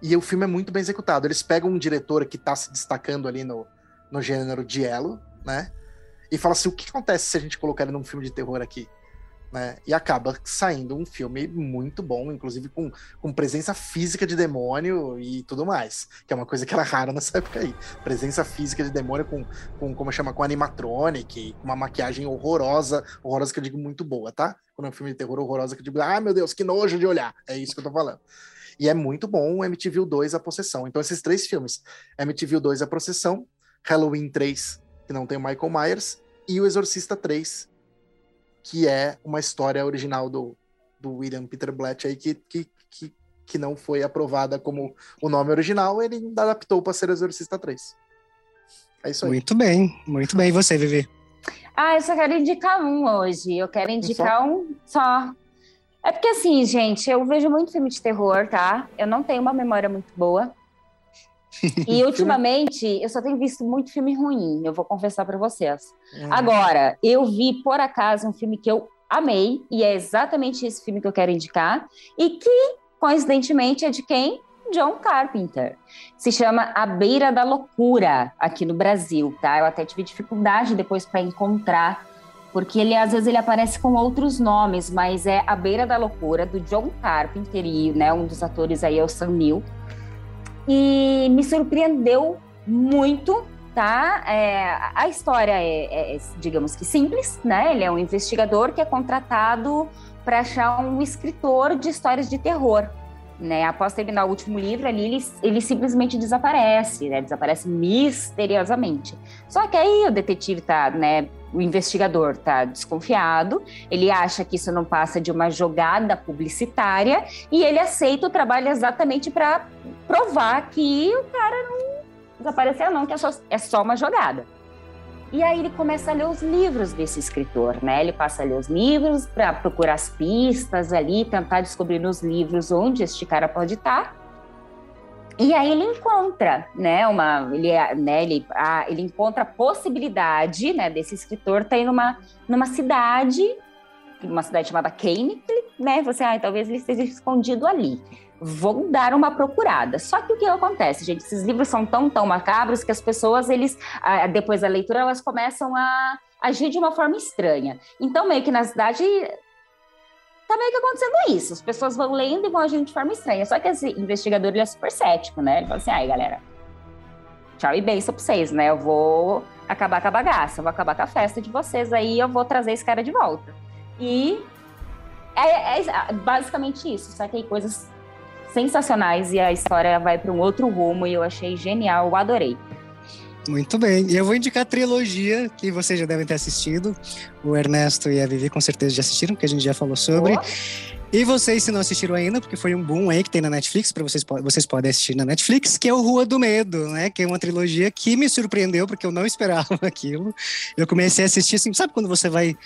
e o filme é muito bem executado. Eles pegam um diretor que está se destacando ali no, no gênero Dielo, né? E fala assim: o que acontece se a gente colocar ele num filme de terror aqui? Né? E acaba saindo um filme muito bom, inclusive com, com presença física de demônio e tudo mais, que é uma coisa que era rara nessa época aí. Presença física de demônio com, com como chama, com animatronic, com uma maquiagem horrorosa, horrorosa que eu digo muito boa, tá? Quando é um filme de terror horrorosa que eu digo, ah, meu Deus, que nojo de olhar. É isso que eu tô falando. E é muito bom o MTV 2 A Possessão. Então, esses três filmes: MTV 2 A Possessão, Halloween 3, que não tem o Michael Myers, e O Exorcista 3, que é uma história original do, do William Peter Blatt aí, que, que, que, que não foi aprovada como o nome original, ele adaptou para ser Exorcista 3. É isso aí. Muito bem, muito bem. E você, Vivi? Ah, eu só quero indicar um hoje. Eu quero indicar um só. Um só. É porque assim, gente, eu vejo muito filme de terror, tá? Eu não tenho uma memória muito boa. E ultimamente eu só tenho visto muito filme ruim, eu vou confessar para vocês. Hum. Agora, eu vi por acaso um filme que eu amei, e é exatamente esse filme que eu quero indicar, e que, coincidentemente, é de quem? John Carpenter. Se chama A Beira da Loucura, aqui no Brasil, tá? Eu até tive dificuldade depois para encontrar porque ele às vezes ele aparece com outros nomes, mas é A Beira da Loucura, do John Carpenter, e né, um dos atores aí é o Sam Neill. E me surpreendeu muito, tá? É, a história é, é, digamos que simples, né? Ele é um investigador que é contratado para achar um escritor de histórias de terror. Né, após terminar o último livro ali, ele, ele simplesmente desaparece, né, desaparece misteriosamente. Só que aí o detetive tá, né, o investigador está desconfiado, ele acha que isso não passa de uma jogada publicitária e ele aceita o trabalho exatamente para provar que o cara não desapareceu, não, que é só, é só uma jogada. E aí ele começa a ler os livros desse escritor, né? Ele passa a ler os livros para procurar as pistas ali, tentar descobrir nos livros onde este cara pode estar. E aí ele encontra, né, uma, ele, né, ele, a, ele encontra a possibilidade, né, desse escritor estar tá numa, numa cidade uma cidade chamada Kane, né? Você, ah, talvez ele esteja escondido ali. Vou dar uma procurada. Só que o que acontece, gente? Esses livros são tão, tão macabros que as pessoas, eles, depois da leitura, elas começam a agir de uma forma estranha. Então, meio que na cidade tá meio que acontecendo isso. As pessoas vão lendo e vão agindo de forma estranha. Só que esse investigador, ele é super cético, né? Ele fala assim, ai, galera, tchau e benção pra vocês, né? Eu vou acabar com a bagaça, eu vou acabar com a festa de vocês aí, eu vou trazer esse cara de volta. E é, é basicamente isso. Só que aí coisas sensacionais e a história vai para um outro rumo e eu achei genial, eu adorei. Muito bem. E eu vou indicar a trilogia que vocês já devem ter assistido. O Ernesto e a Vivi com certeza já assistiram, porque a gente já falou sobre. Oh. E vocês, se não assistiram ainda, porque foi um boom aí que tem na Netflix, para vocês, vocês podem assistir na Netflix, que é o Rua do Medo, né? Que é uma trilogia que me surpreendeu, porque eu não esperava aquilo. Eu comecei a assistir assim, sabe quando você vai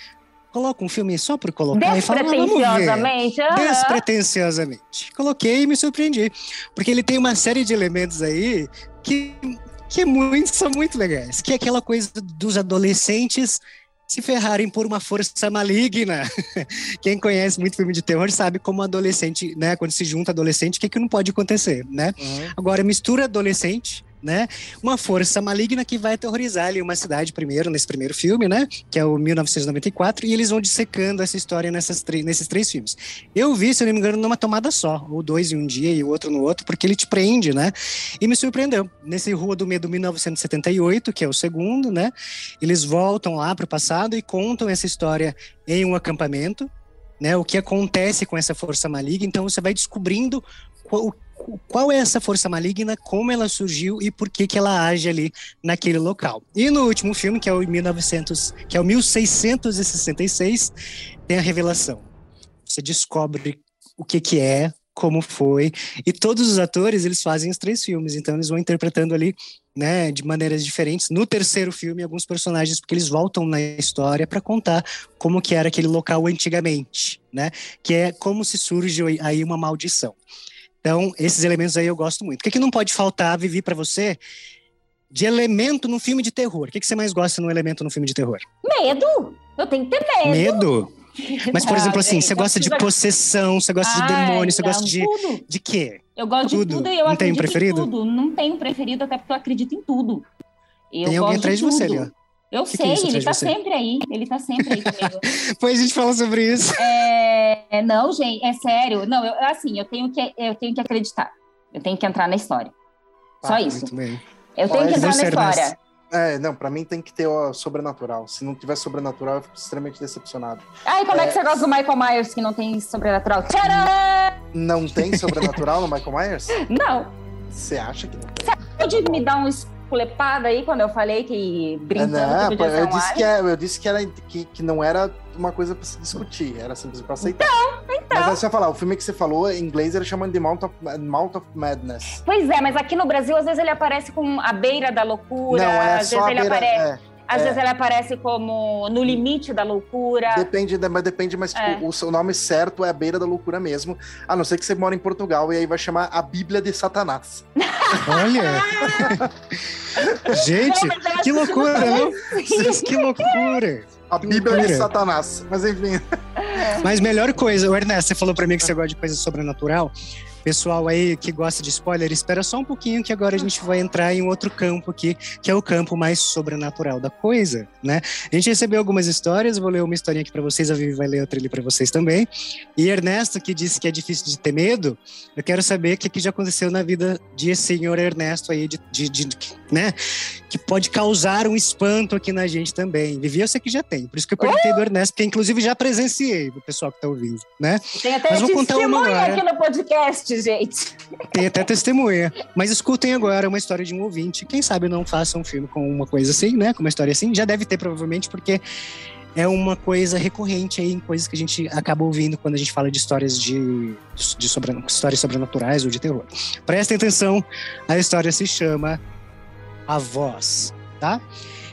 coloca um filme só por colocar e fala, ah, Despretensiosamente. Uhum. Despretensiosamente. Coloquei e me surpreendi. Porque ele tem uma série de elementos aí que, que é muito, são muito legais. Que é aquela coisa dos adolescentes se ferrarem por uma força maligna. Quem conhece muito filme de terror sabe como adolescente, né? Quando se junta adolescente, o que, que não pode acontecer, né? Uhum. Agora, mistura adolescente né? Uma força maligna que vai aterrorizar ali uma cidade primeiro, nesse primeiro filme, né? Que é o 1994, e eles vão dissecando essa história nessas nesses três filmes. Eu vi, se eu não me engano, numa tomada só, ou dois em um dia e o outro no outro, porque ele te prende, né? E me surpreendeu. Nesse Rua do Medo 1978, que é o segundo, né? Eles voltam lá para o passado e contam essa história em um acampamento, né? O que acontece com essa força maligna, então você vai descobrindo o qual é essa força maligna, como ela surgiu e por que que ela age ali naquele local. E no último filme, que é o 1900, que é o 1666, tem a revelação. Você descobre o que que é, como foi, e todos os atores, eles fazem os três filmes, então eles vão interpretando ali, né, de maneiras diferentes. No terceiro filme, alguns personagens, porque eles voltam na história para contar como que era aquele local antigamente, né, que é como se surge aí uma maldição. Então, esses elementos aí eu gosto muito. O que, que não pode faltar, Vivi, para você, de elemento no filme de terror? O que, que você mais gosta no elemento no filme de terror? Medo! Eu tenho que ter medo. Medo? Mas, por exemplo, assim, você gosta de possessão, você gosta de demônio, você gosta de, de quê? Eu gosto tudo. de tudo e eu não acredito tem um preferido? em tudo. Não tenho preferido, até porque eu acredito em tudo. Eu tem alguém atrás de, de você ali, ó. Eu que sei, que é ele tá sempre aí. Ele tá sempre aí comigo. Depois a gente fala sobre isso. É, não, gente, é sério. Não, eu, assim, eu tenho, que, eu tenho que acreditar. Eu tenho que entrar na história. Só ah, isso. Eu tenho que entrar na história. É, não, pra mim tem que ter o sobrenatural. Se não tiver sobrenatural, eu fico extremamente decepcionado. Ai, como é, é que você gosta do Michael Myers que não tem sobrenatural? Tcharam! Não tem sobrenatural no Michael Myers? Não. Você acha que não tem? Você pode me dar um culepada aí quando eu falei que brincando não, que eu disse que, é, eu disse que, era, que, que não era uma coisa para se discutir, era simplesmente para aceitar. Então, então. Mas aí você vai falar, o filme que você falou, em inglês, ele chama de Mount of, Mount of Madness. Pois é, mas aqui no Brasil, às vezes ele aparece com a beira da loucura, não, é às vezes ele beira, aparece... É. Às é. vezes ele aparece como no limite da loucura. Depende, mas depende, mas tipo, é. o seu nome certo é a beira da loucura mesmo. A não ser que você mora em Portugal e aí vai chamar a Bíblia de Satanás. Olha! Gente, não, que loucura, não? que loucura! A Bíblia de Satanás. Mas enfim. Mas melhor coisa, o Ernesto, você falou para mim que você gosta de coisa sobrenatural. Pessoal aí que gosta de spoiler, espera só um pouquinho que agora a gente vai entrar em outro campo aqui, que é o campo mais sobrenatural da coisa, né? A gente recebeu algumas histórias, vou ler uma historinha aqui para vocês, a Vivi vai ler outra ali para vocês também. E Ernesto, que disse que é difícil de ter medo, eu quero saber o que, que já aconteceu na vida de senhor Ernesto aí, de, de, de, né? Que pode causar um espanto aqui na gente também. Vivi, eu sei que já tem, por isso que eu perguntei do Ernesto, porque inclusive já presenciei o pessoal que tá ouvindo, né? Tem até Mas vou contar uma agora. aqui no podcast gente. Tem até testemunha. Mas escutem agora uma história de um ouvinte. Quem sabe não façam um filme com uma coisa assim, né? Com uma história assim. Já deve ter, provavelmente, porque é uma coisa recorrente aí em coisas que a gente acaba ouvindo quando a gente fala de histórias de, de sobre, histórias sobrenaturais ou de terror. Prestem atenção, a história se chama A Voz, tá?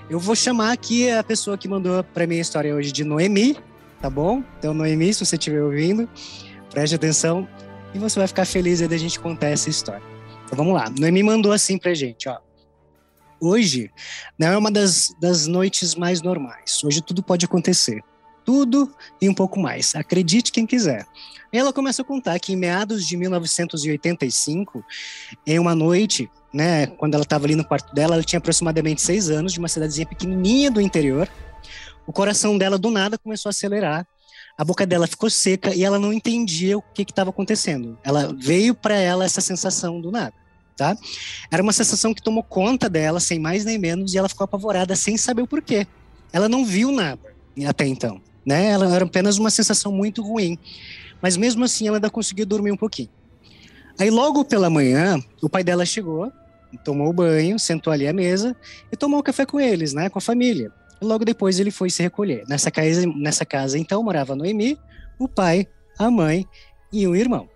Eu vou chamar aqui a pessoa que mandou para mim a história hoje de Noemi, tá bom? Então, Noemi, se você estiver ouvindo, preste atenção e você vai ficar feliz aí da gente contar essa história. Então vamos lá. Noemi mandou assim pra gente, ó. Hoje não é uma das, das noites mais normais. Hoje tudo pode acontecer. tudo e um pouco mais. Acredite quem quiser. Ela começa a contar que em meados de 1985, em uma noite, né, quando ela estava ali no quarto dela, ela tinha aproximadamente seis anos, de uma cidadezinha pequenininha do interior. O coração dela do nada começou a acelerar, a boca dela ficou seca e ela não entendia o que estava acontecendo. Ela veio para ela essa sensação do nada, tá? Era uma sensação que tomou conta dela, sem mais nem menos, e ela ficou apavorada sem saber o porquê. Ela não viu nada até então, né? Ela era apenas uma sensação muito ruim. Mas mesmo assim, ela ainda conseguiu dormir um pouquinho. Aí logo pela manhã, o pai dela chegou, tomou o banho, sentou ali à mesa e tomou o café com eles, né, com a família. Logo depois ele foi se recolher. Nessa casa, nessa casa então morava Noemi, o pai, a mãe e um irmão.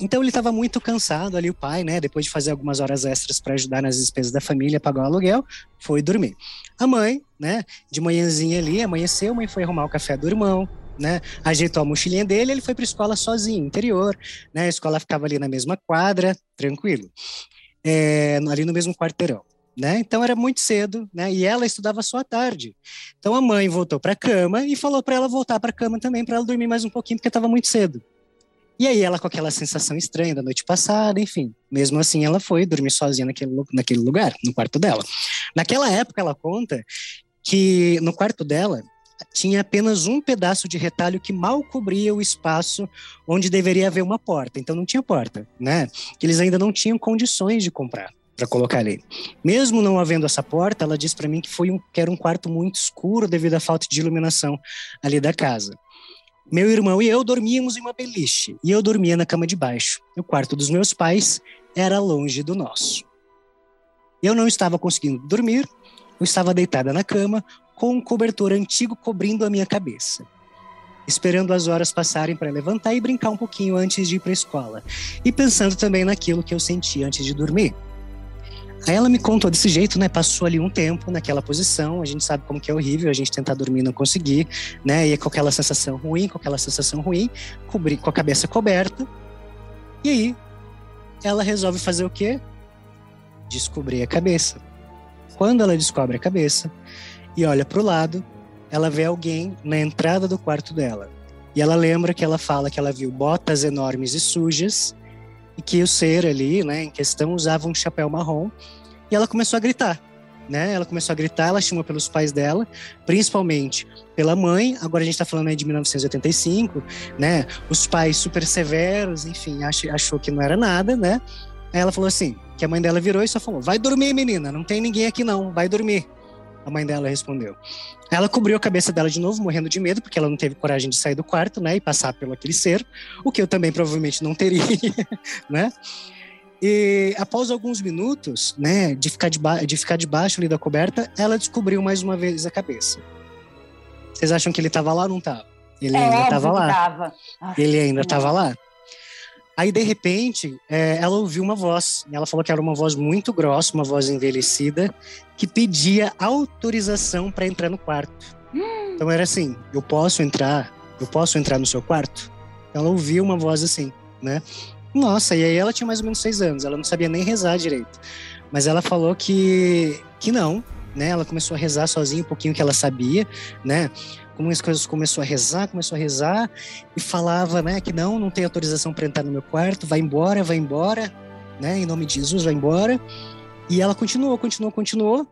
Então ele estava muito cansado ali, o pai, né? Depois de fazer algumas horas extras para ajudar nas despesas da família, pagar o aluguel, foi dormir. A mãe, né? De manhãzinha ali, amanheceu, a mãe foi arrumar o café do irmão, né? Ajeitou a mochilinha dele, ele foi para escola sozinho, interior, né? A escola ficava ali na mesma quadra, tranquilo, é, ali no mesmo quarteirão né? Então era muito cedo, né? E ela estudava só à tarde. Então a mãe voltou para a cama e falou para ela voltar para a cama também para ela dormir mais um pouquinho porque estava muito cedo. E aí ela com aquela sensação estranha da noite passada, enfim, mesmo assim ela foi dormir sozinha naquele, naquele lugar, no quarto dela. Naquela época ela conta que no quarto dela tinha apenas um pedaço de retalho que mal cobria o espaço onde deveria haver uma porta. Então não tinha porta, né? Que eles ainda não tinham condições de comprar para colocar ali. Mesmo não havendo essa porta, ela disse para mim que foi um, que era um quarto muito escuro devido à falta de iluminação ali da casa. Meu irmão e eu dormíamos em uma beliche e eu dormia na cama de baixo. O quarto dos meus pais era longe do nosso. Eu não estava conseguindo dormir, eu estava deitada na cama com um cobertor antigo cobrindo a minha cabeça esperando as horas passarem para levantar e brincar um pouquinho antes de ir para a escola, e pensando também naquilo que eu sentia antes de dormir. Aí ela me contou desse jeito, né? Passou ali um tempo naquela posição. A gente sabe como que é horrível a gente tentar dormir não conseguir, né? E com aquela sensação ruim, com aquela sensação ruim, com a cabeça coberta. E aí, ela resolve fazer o quê? Descobrir a cabeça. Quando ela descobre a cabeça e olha para o lado, ela vê alguém na entrada do quarto dela. E ela lembra que ela fala que ela viu botas enormes e sujas e que o ser ali, né, em questão, usava um chapéu marrom, e ela começou a gritar. Né? Ela começou a gritar, ela chamou pelos pais dela, principalmente pela mãe. Agora a gente está falando aí de 1985, né? Os pais super severos, enfim, achou, achou que não era nada, né? Aí ela falou assim, que a mãe dela virou e só falou: "Vai dormir, menina, não tem ninguém aqui não, vai dormir". A mãe dela respondeu. Ela cobriu a cabeça dela de novo, morrendo de medo, porque ela não teve coragem de sair do quarto, né, e passar pelo aquele ser, o que eu também provavelmente não teria, né? E após alguns minutos, né, de ficar, de de ficar debaixo ali da coberta, ela descobriu mais uma vez a cabeça. Vocês acham que ele estava lá ou não estava? Ele é, ainda estava lá. Tava. Ele ainda estava lá. Aí, de repente, é, ela ouviu uma voz. Ela falou que era uma voz muito grossa, uma voz envelhecida, que pedia autorização para entrar no quarto. Hum. Então era assim: eu posso entrar? Eu posso entrar no seu quarto? Ela ouviu uma voz assim, né? Nossa, e aí ela tinha mais ou menos seis anos, ela não sabia nem rezar direito. Mas ela falou que, que não, né? Ela começou a rezar sozinha um pouquinho que ela sabia, né? Como as coisas começou a rezar, começou a rezar e falava, né, que não, não tem autorização para entrar no meu quarto, vai embora, vai embora, né, em nome de Jesus, vai embora. E ela continuou, continuou, continuou,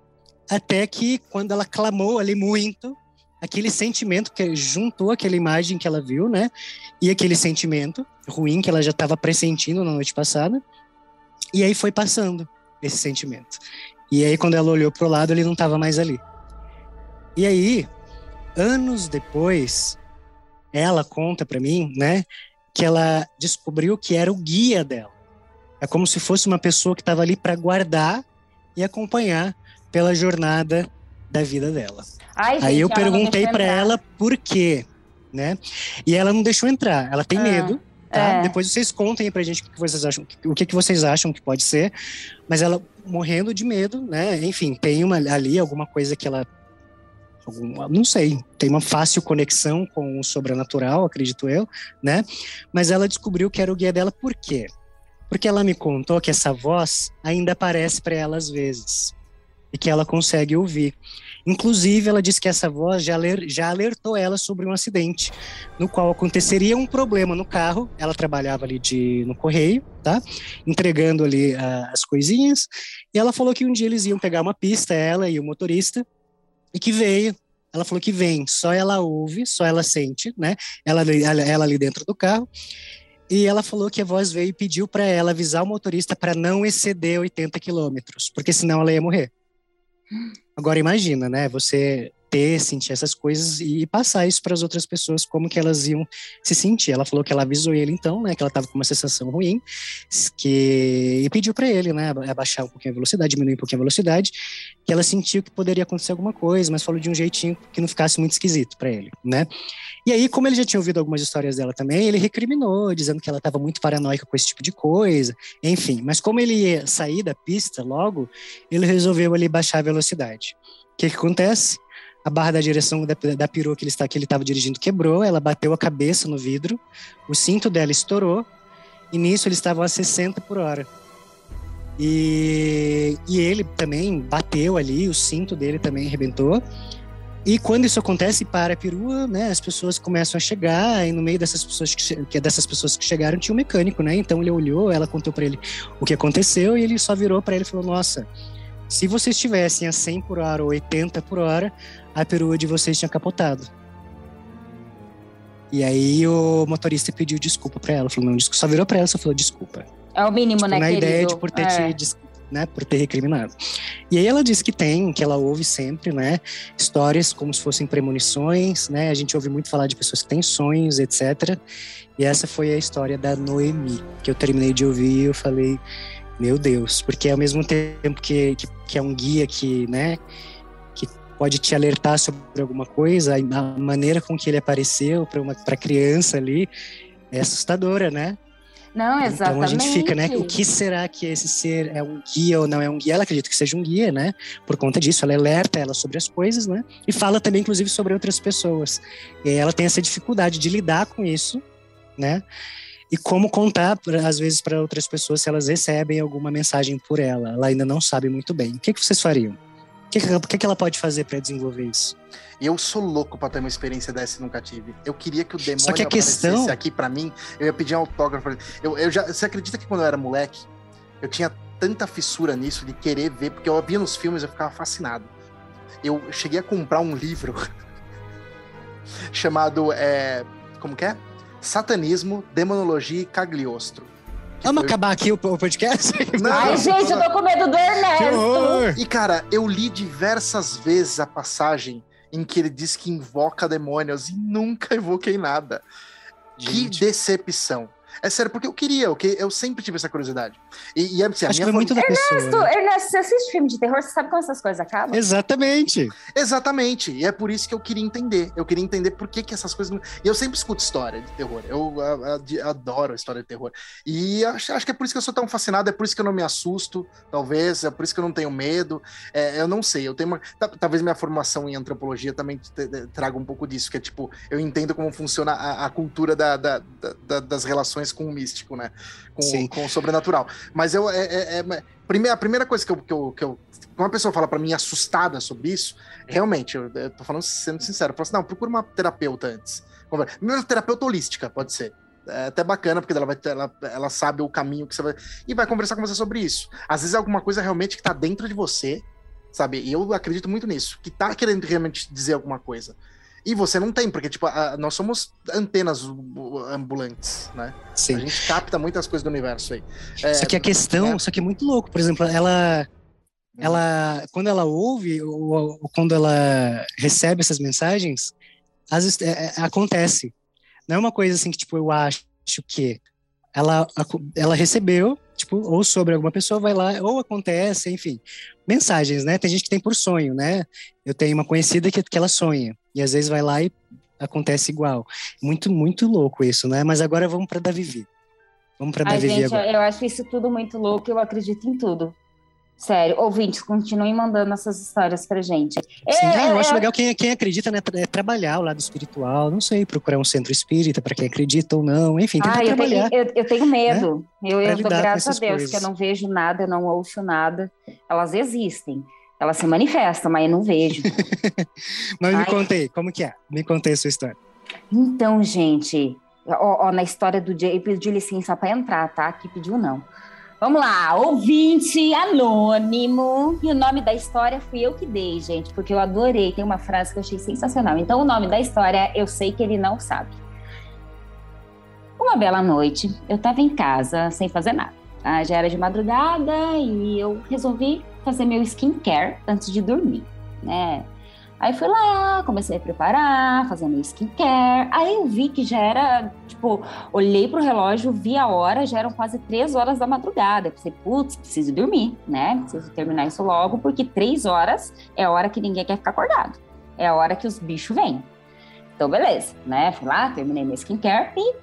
até que quando ela clamou ali muito, aquele sentimento que juntou aquela imagem que ela viu, né, e aquele sentimento ruim que ela já estava pressentindo na noite passada, e aí foi passando esse sentimento. E aí quando ela olhou pro lado, ele não estava mais ali. E aí, anos depois, ela conta para mim, né, que ela descobriu que era o guia dela. É como se fosse uma pessoa que estava ali para guardar e acompanhar pela jornada da vida dela. Ai, gente, Aí eu perguntei para ela por quê, né? E ela não deixou entrar. Ela tem ah, medo. Tá? É. Depois vocês contem aí pra gente o que vocês acham, o que, que vocês acham que pode ser. Mas ela morrendo de medo, né? Enfim, tem uma ali alguma coisa que ela não sei, tem uma fácil conexão com o sobrenatural, acredito eu, né? Mas ela descobriu que era o guia dela por quê? Porque ela me contou que essa voz ainda aparece para ela às vezes. e que ela consegue ouvir. Inclusive, ela disse que essa voz já, já alertou ela sobre um acidente, no qual aconteceria um problema no carro. Ela trabalhava ali de, no correio, tá? Entregando ali uh, as coisinhas. E ela falou que um dia eles iam pegar uma pista, ela e o motorista, e que veio. Ela falou que vem, só ela ouve, só ela sente, né? Ela, ela, ela ali dentro do carro. E ela falou que a voz veio e pediu para ela avisar o motorista para não exceder 80 quilômetros, porque senão ela ia morrer. Agora imagina, né? Você ter, sentir essas coisas e passar isso para as outras pessoas, como que elas iam se sentir. Ela falou que ela avisou ele então, né, que ela estava com uma sensação ruim, que e pediu para ele, né, abaixar um pouquinho a velocidade, diminuir um pouquinho a velocidade, que ela sentiu que poderia acontecer alguma coisa, mas falou de um jeitinho que não ficasse muito esquisito para ele, né? E aí, como ele já tinha ouvido algumas histórias dela também, ele recriminou, dizendo que ela estava muito paranoica com esse tipo de coisa, enfim. Mas como ele ia sair da pista logo, ele resolveu ali baixar a velocidade. O que, que acontece? A barra da direção da, da perua que ele está que ele estava dirigindo quebrou, ela bateu a cabeça no vidro, o cinto dela estourou, e nisso eles estavam a 60 por hora. E, e ele também bateu ali, o cinto dele também arrebentou. E quando isso acontece para a perua, né, as pessoas começam a chegar e no meio dessas pessoas que, que dessas pessoas que chegaram tinha um mecânico, né? Então ele olhou, ela contou para ele o que aconteceu e ele só virou para ele e falou: "Nossa, se vocês estivessem a 100 por hora ou 80 por hora, a perua de vocês tinha capotado". E aí o motorista pediu desculpa para ela, falou: "Não, só virou para ela, só falou desculpa". É o mínimo, tipo, né, na querido? ideia de por ter é. te né, por ter recriminado. E aí ela diz que tem, que ela ouve sempre, né, histórias como se fossem premonições, né, a gente ouve muito falar de pessoas que têm sonhos, etc. E essa foi a história da Noemi, que eu terminei de ouvir e eu falei, meu Deus, porque ao mesmo tempo que, que, que é um guia que, né, que pode te alertar sobre alguma coisa, a maneira com que ele apareceu para uma pra criança ali é assustadora, né? Não, exatamente. Então a gente fica, né? O que será que esse ser é um guia ou não é um guia? Ela acredita que seja um guia, né? Por conta disso, ela alerta ela sobre as coisas, né? E fala também, inclusive, sobre outras pessoas. E ela tem essa dificuldade de lidar com isso, né? E como contar, às vezes, para outras pessoas se elas recebem alguma mensagem por ela. Ela ainda não sabe muito bem. O que, que vocês fariam? O que, que, que ela pode fazer para desenvolver isso? Eu sou louco para ter uma experiência dessa e nunca tive. Eu queria que o demônio Só que a questão... aqui para mim. Eu ia pedir um autógrafo. Eu, eu já, você acredita que quando eu era moleque, eu tinha tanta fissura nisso de querer ver, porque eu via nos filmes eu ficava fascinado. Eu cheguei a comprar um livro chamado. É, como que é? Satanismo, Demonologia e Cagliostro. Vamos foi... acabar aqui o, podcast? Não, Ai, gente, eu tô com medo do Ernesto. E, cara, eu li diversas vezes a passagem em que ele diz que invoca demônios e nunca evoquei nada. Gente. Que decepção. É sério, porque eu queria, eu, eu sempre tive essa curiosidade. E, e assim, Acho que muito da Ernesto, pessoa. Né? Ernesto, você assiste filme de terror, você sabe como essas coisas acabam? Exatamente. Exatamente. E é por isso que eu queria entender. Eu queria entender por que, que essas coisas. Não... E eu sempre escuto história de terror. Eu, eu, eu adoro história de terror. E acho, acho, que é por isso que eu sou tão fascinado, é por isso que eu não me assusto, talvez, é por isso que eu não tenho medo. É, eu não sei, eu tenho uma. Talvez minha formação em antropologia também traga um pouco disso, que é tipo, eu entendo como funciona a, a cultura da, da, da, das relações mais com o místico, né? Com, com o sobrenatural. Mas eu. É, é, é, primeira, a primeira coisa que eu, que eu, que eu. Uma pessoa fala para mim assustada sobre isso, realmente, eu, eu tô falando sendo sincero, eu falo assim: não, procura uma terapeuta antes. Primeiro, terapeuta holística, pode ser é até bacana, porque ela, vai ter, ela, ela sabe o caminho que você vai. E vai conversar com você sobre isso. Às vezes é alguma coisa realmente que tá dentro de você, sabe? E eu acredito muito nisso, que tá querendo realmente dizer alguma coisa. E você não tem, porque, tipo, a, nós somos antenas ambulantes, né? Sim. A gente capta muitas coisas do universo aí. É, só que a questão, é... só que é muito louco. Por exemplo, ela. Ela, quando ela ouve ou, ou quando ela recebe essas mensagens, é, é, acontece. Não é uma coisa assim que, tipo, eu acho que ela, ela recebeu, tipo, ou sobre alguma pessoa, vai lá, ou acontece, enfim. Mensagens, né? Tem gente que tem por sonho, né? Eu tenho uma conhecida que, que ela sonha, e às vezes vai lá e acontece igual. Muito, muito louco isso, né? Mas agora vamos para Davi. Vamos para Davi gente, agora. Eu acho isso tudo muito louco, eu acredito em tudo. Sério, ouvintes, continuem mandando essas histórias pra gente. Sim, é, eu acho é... legal quem, quem acredita, né? É trabalhar o lado espiritual, não sei, procurar um centro espírita para quem acredita ou não, enfim, ah, eu trabalhar. Tenho, eu, eu, tenho medo. Né? Eu, eu dou graças a Deus coisas. que eu não vejo nada, eu não ouço nada. Elas existem. Ela se manifesta, mas eu não vejo. mas Ai. me contei, como que é? Me contei a sua história. Então, gente, ó, ó na história do ele pediu licença para entrar, tá? Que pediu não. Vamos lá, ouvinte anônimo. E o nome da história fui eu que dei, gente, porque eu adorei. Tem uma frase que eu achei sensacional. Então, o nome da história Eu Sei Que Ele Não Sabe. Uma bela noite, eu estava em casa sem fazer nada. Tá? Já era de madrugada e eu resolvi fazer meu skincare antes de dormir, né? Aí fui lá, comecei a preparar, fazer meu skincare. Aí eu vi que já era, tipo, olhei pro relógio, vi a hora, já eram quase três horas da madrugada. Eu pensei, putz, preciso dormir, né? Preciso terminar isso logo, porque três horas é a hora que ninguém quer ficar acordado. É a hora que os bichos vêm. Então, beleza, né? Fui lá, terminei meu skincare e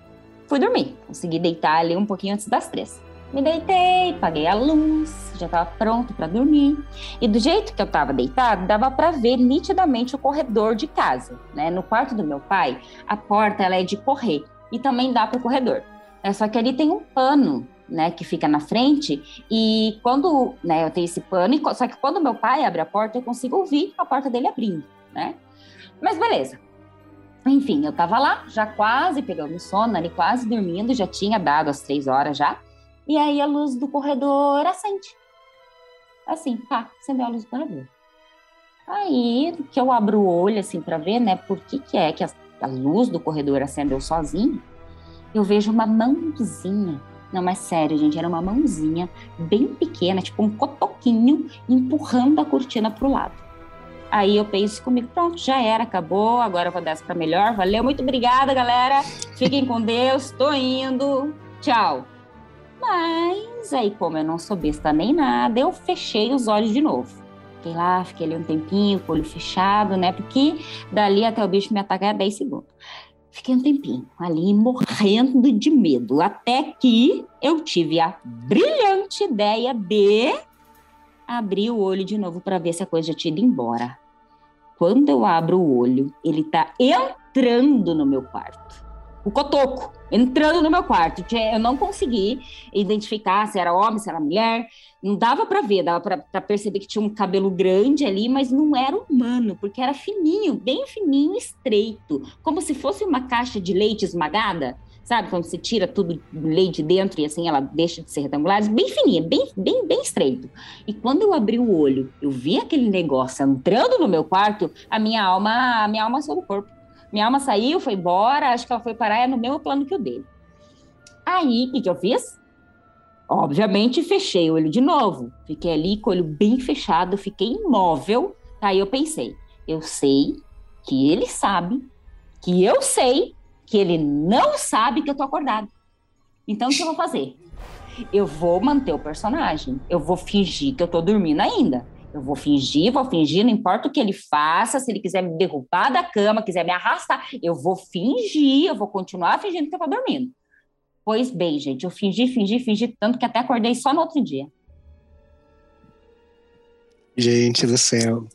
fui dormir. Consegui deitar ali um pouquinho antes das três. Me deitei, paguei a luz, já estava pronto para dormir. E do jeito que eu estava deitado, dava para ver nitidamente o corredor de casa. Né? No quarto do meu pai, a porta ela é de correr e também dá para o corredor. É, só que ali tem um pano né, que fica na frente, e quando, né, eu tenho esse pano, só que quando meu pai abre a porta, eu consigo ouvir a porta dele abrindo, né? Mas beleza. Enfim, eu tava lá, já quase pegando sono, ali quase dormindo, já tinha dado as três horas já. E aí a luz do corredor acende. Assim, pá, acendeu a luz do corredor. Aí que eu abro o olho assim para ver, né, por que que é que a, a luz do corredor acendeu sozinha, eu vejo uma mãozinha. Não, mas sério, gente, era uma mãozinha bem pequena, tipo um cotoquinho, empurrando a cortina pro lado. Aí eu penso comigo, pronto, já era, acabou, agora eu vou dessa para melhor. Valeu, muito obrigada, galera. Fiquem com Deus, tô indo. Tchau. Mas aí, como eu não sou besta nem nada, eu fechei os olhos de novo. Fiquei lá, fiquei ali um tempinho, com o olho fechado, né? Porque dali até o bicho me atacar é 10 segundos. Fiquei um tempinho ali morrendo de medo, até que eu tive a brilhante ideia de abrir o olho de novo para ver se a coisa tinha ido embora. Quando eu abro o olho, ele tá entrando no meu quarto o cotoco entrando no meu quarto. Eu não consegui identificar se era homem, se era mulher. Não dava para ver, dava para perceber que tinha um cabelo grande ali, mas não era humano, porque era fininho, bem fininho, estreito, como se fosse uma caixa de leite esmagada. Sabe, quando você tira tudo leite dentro e assim ela deixa de ser retangular, bem fininha, bem, bem, bem estreito. E quando eu abri o olho, eu vi aquele negócio entrando no meu quarto, a minha alma, a minha alma do corpo. Minha alma saiu, foi embora, acho que ela foi parar é no mesmo plano que o dele. Aí, o que, que eu fiz? Obviamente, fechei o olho de novo. Fiquei ali com o olho bem fechado, fiquei imóvel. Aí eu pensei, eu sei que ele sabe, que eu sei que ele não sabe que eu tô acordado. Então, o que eu vou fazer? Eu vou manter o personagem. Eu vou fingir que eu tô dormindo ainda. Eu vou fingir, vou fingir, não importa o que ele faça, se ele quiser me derrubar da cama, quiser me arrastar, eu vou fingir, eu vou continuar fingindo que eu tô dormindo. Pois bem, gente, eu fingi, fingi, fingi tanto que até acordei só no outro dia. Gente do céu.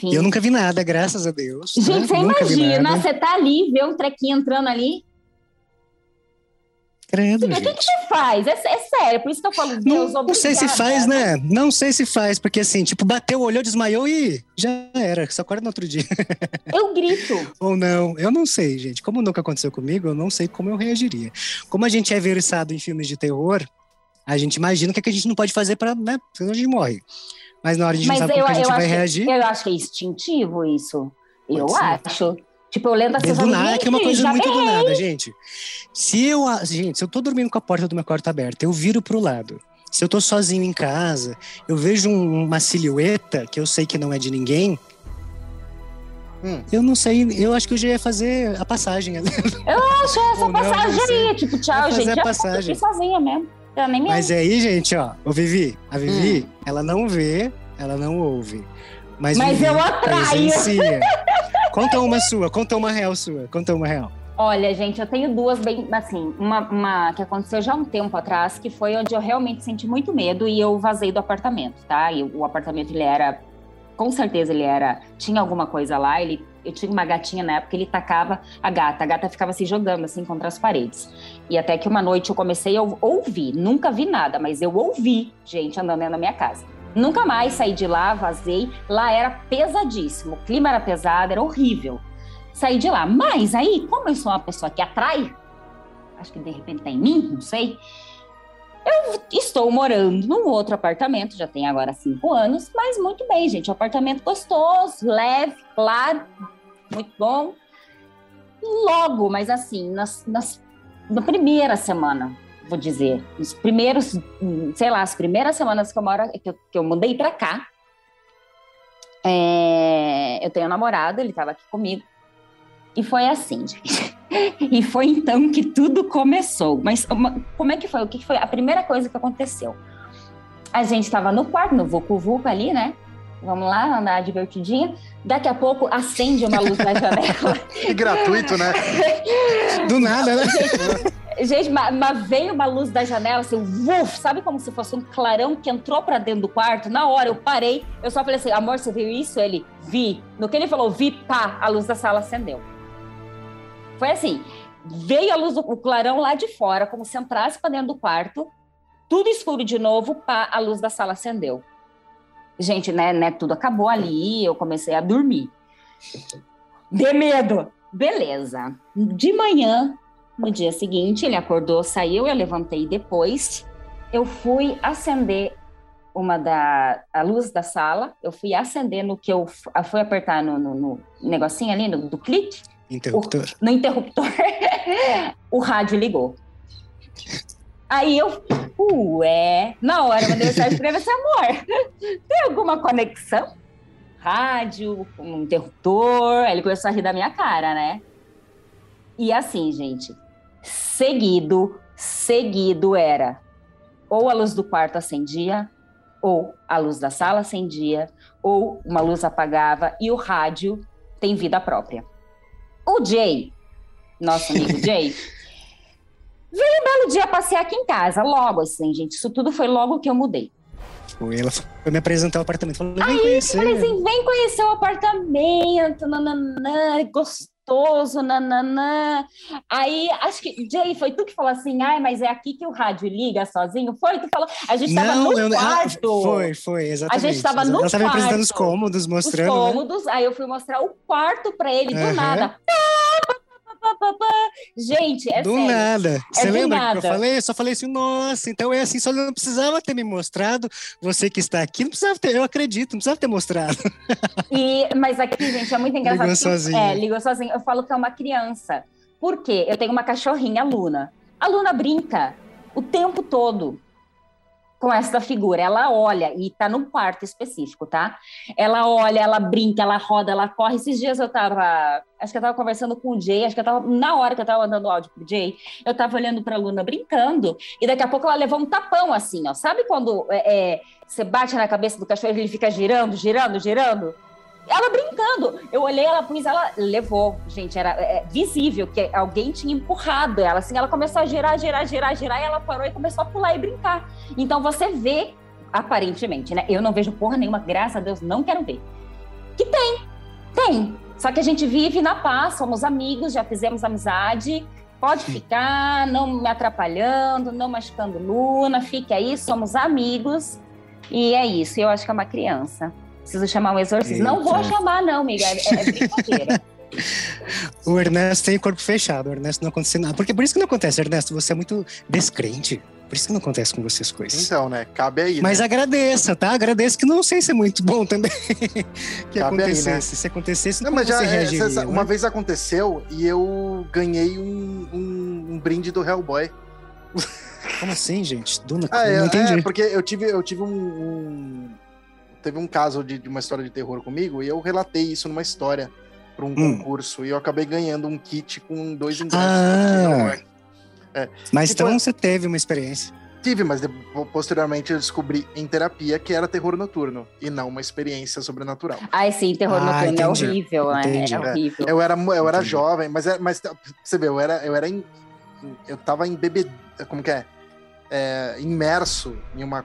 Sim. Eu nunca vi nada, graças a Deus. Gente, né? você imagina, você tá ali, vê um trequinho entrando ali, Credo, o que, que, você faz? É, é, sério, por isso que eu falo, Deus, Não, não sei se faz, né? Não sei se faz, porque assim, tipo, bateu, olhou, desmaiou e já era. Só acorda no outro dia. Eu grito. Ou não, eu não sei, gente. Como nunca aconteceu comigo, eu não sei como eu reagiria. Como a gente é versado em filmes de terror, a gente imagina o que, é que a gente não pode fazer pra, né? Senão a gente morre. Mas na hora de a gente sabe como a gente vai reagir. Eu acho que é instintivo isso. Pode eu ser. acho. Tipo, eu lendo as coisas. Do nada, que é uma coisa muito do nada, gente. Se eu, gente, se eu tô dormindo com a porta do meu quarto aberta, eu viro pro lado. Se eu tô sozinho em casa, eu vejo um, uma silhueta que eu sei que não é de ninguém. Hum. Eu não sei, eu acho que eu já ia fazer a passagem. Eu acho essa Ou passagem não, aí, tipo, tchau, gente. A passagem. Eu sozinha mesmo. Eu nem me Mas aí, gente, ó, o Vivi, a Vivi, hum. ela não vê, ela não ouve. Mas, Mas eu atraio. conta uma sua, conta uma real sua, conta uma real. Olha, gente, eu tenho duas bem, assim, uma, uma, que aconteceu já um tempo atrás, que foi onde eu realmente senti muito medo e eu vazei do apartamento, tá? E o apartamento ele era, com certeza ele era, tinha alguma coisa lá, ele, eu tinha uma gatinha na época, ele tacava a gata, a gata ficava se jogando assim contra as paredes. E até que uma noite eu comecei a ouvir, nunca vi nada, mas eu ouvi gente andando da minha casa. Nunca mais saí de lá, vazei. Lá era pesadíssimo, o clima era pesado, era horrível. Saí de lá. Mas aí, como eu sou uma pessoa que atrai, acho que de repente tá em mim, não sei. Eu estou morando num outro apartamento, já tem agora cinco anos, mas muito bem, gente. Um apartamento gostoso, leve, claro, muito bom. Logo, mas assim, nas, nas, na primeira semana, vou dizer, os primeiros, sei lá, as primeiras semanas que eu moro, que eu, que eu mudei para cá, é, eu tenho um namorado, ele estava aqui comigo, e foi assim, gente. e foi então que tudo começou. Mas uma, como é que foi? O que foi a primeira coisa que aconteceu? A gente estava no quarto, no Vucu Vucu ali, né? Vamos lá, andar divertidinha. Daqui a pouco acende uma luz na janela. E gratuito, né? Do nada, né? Gente, gente mas, mas, veio uma luz da janela, assim, uf, sabe como se fosse um clarão que entrou para dentro do quarto? Na hora eu parei, eu só falei assim, amor, você viu isso? Ele, vi. No que ele falou, vi, pá, a luz da sala acendeu. Foi assim, veio a luz do o clarão lá de fora, como se entrasse para dentro do quarto, tudo escuro de novo, pá, a luz da sala acendeu. Gente, né, né, tudo acabou ali, eu comecei a dormir. De medo. Beleza. De manhã, no dia seguinte, ele acordou, saiu, eu levantei depois. Eu fui acender uma da a luz da sala, eu fui acender no que eu fui apertar no, no, no negocinho ali, no, do clique. Interruptor. O, no interruptor, o rádio ligou. Aí eu, ué, na hora eu mandei mensagem pra ele amor, tem alguma conexão? Rádio, um interruptor, aí ele começou a rir da minha cara, né? E assim, gente, seguido, seguido era ou a luz do quarto acendia, ou a luz da sala acendia, ou uma luz apagava e o rádio tem vida própria. O Jay, nosso amigo Jay, veio um belo dia passear aqui em casa, logo assim, gente. Isso tudo foi logo que eu mudei. Foi, ela foi me apresentar o apartamento. Vem Aí, conhecer. falei assim, vem conhecer o apartamento, nananã, gostoso, nananã. Aí, acho que, Jay, foi tu que falou assim, ai, mas é aqui que o rádio liga sozinho? Foi? Tu falou, a gente tava Não, no eu, ela- quarto. foi, foi, exatamente. A gente tava no Ela estava me apresentando os quarto. cômodos, os mostrando. né? cômodos, aí eu fui mostrar o quarto pra ele, do Aham. nada. Pá. Gente, é do sério. nada. Você do lembra que eu falei? Eu só falei assim, nossa, então é assim, só não precisava ter me mostrado. Você que está aqui, não precisava ter, eu acredito, não precisava ter mostrado. E, mas aqui, gente, é muito engraçado. Ligou sozinho. É, ligou sozinho. Eu falo que é uma criança. Por quê? Eu tenho uma cachorrinha, a Luna. A Luna brinca o tempo todo com essa figura. Ela olha, e tá num quarto específico, tá? Ela olha, ela brinca, ela roda, ela corre. Esses dias eu tava. Acho que eu tava conversando com o Jay, acho que eu tava. Na hora que eu tava mandando áudio pro Jay, eu tava olhando pra Luna brincando, e daqui a pouco ela levou um tapão assim, ó. Sabe quando é, é, você bate na cabeça do cachorro e ele fica girando, girando, girando? Ela brincando. Eu olhei, ela pus, ela levou. Gente, era é, visível que alguém tinha empurrado ela. Assim, ela começou a girar, girar, girar, girar, e ela parou e começou a pular e brincar. Então você vê, aparentemente, né? Eu não vejo porra nenhuma, graças a Deus, não quero ver. Que tem, tem. Só que a gente vive na paz, somos amigos, já fizemos amizade. Pode ficar, não me atrapalhando, não machucando Luna, fique aí, somos amigos. E é isso, eu acho que é uma criança. Preciso chamar um exorcista. Não vou chamar, não, amiga. É, é brincadeira. O Ernesto tem o corpo fechado, o Ernesto não acontece nada. Porque por isso que não acontece, Ernesto, você é muito descrente. Por isso que não acontece com você as coisas. Então, né? Cabe aí. Mas né? agradeça, tá? Agradeça que não sei se é muito bom também que Cabe aí, né? acontecesse. Se acontecesse, Não, como mas já, você é, reagiria? essa- né? uma vez aconteceu e eu ganhei um, um, um brinde do Hellboy. Como assim, gente? Duna, Ah, é, não entendi. é, porque eu tive, eu tive um, um- Teve um caso de, de uma história de terror comigo e eu relatei isso numa história para um Hum. concurso e eu acabei ganhando um kit com dois ingressos. Ah. Hellboy. Mas então foi- você teve uma experiência. Tive, mas de- posteriormente eu descobri em terapia que era terror noturno e não uma experiência sobrenatural. Ai, sim, terror Ah, noturno é entendi. horrível, né? Entendi. É horrível. Eu era, eu era Entendi. jovem, mas, é, mas você vê, eu era, eu era em, eu tava em bebê, como que é? É, imerso em uma,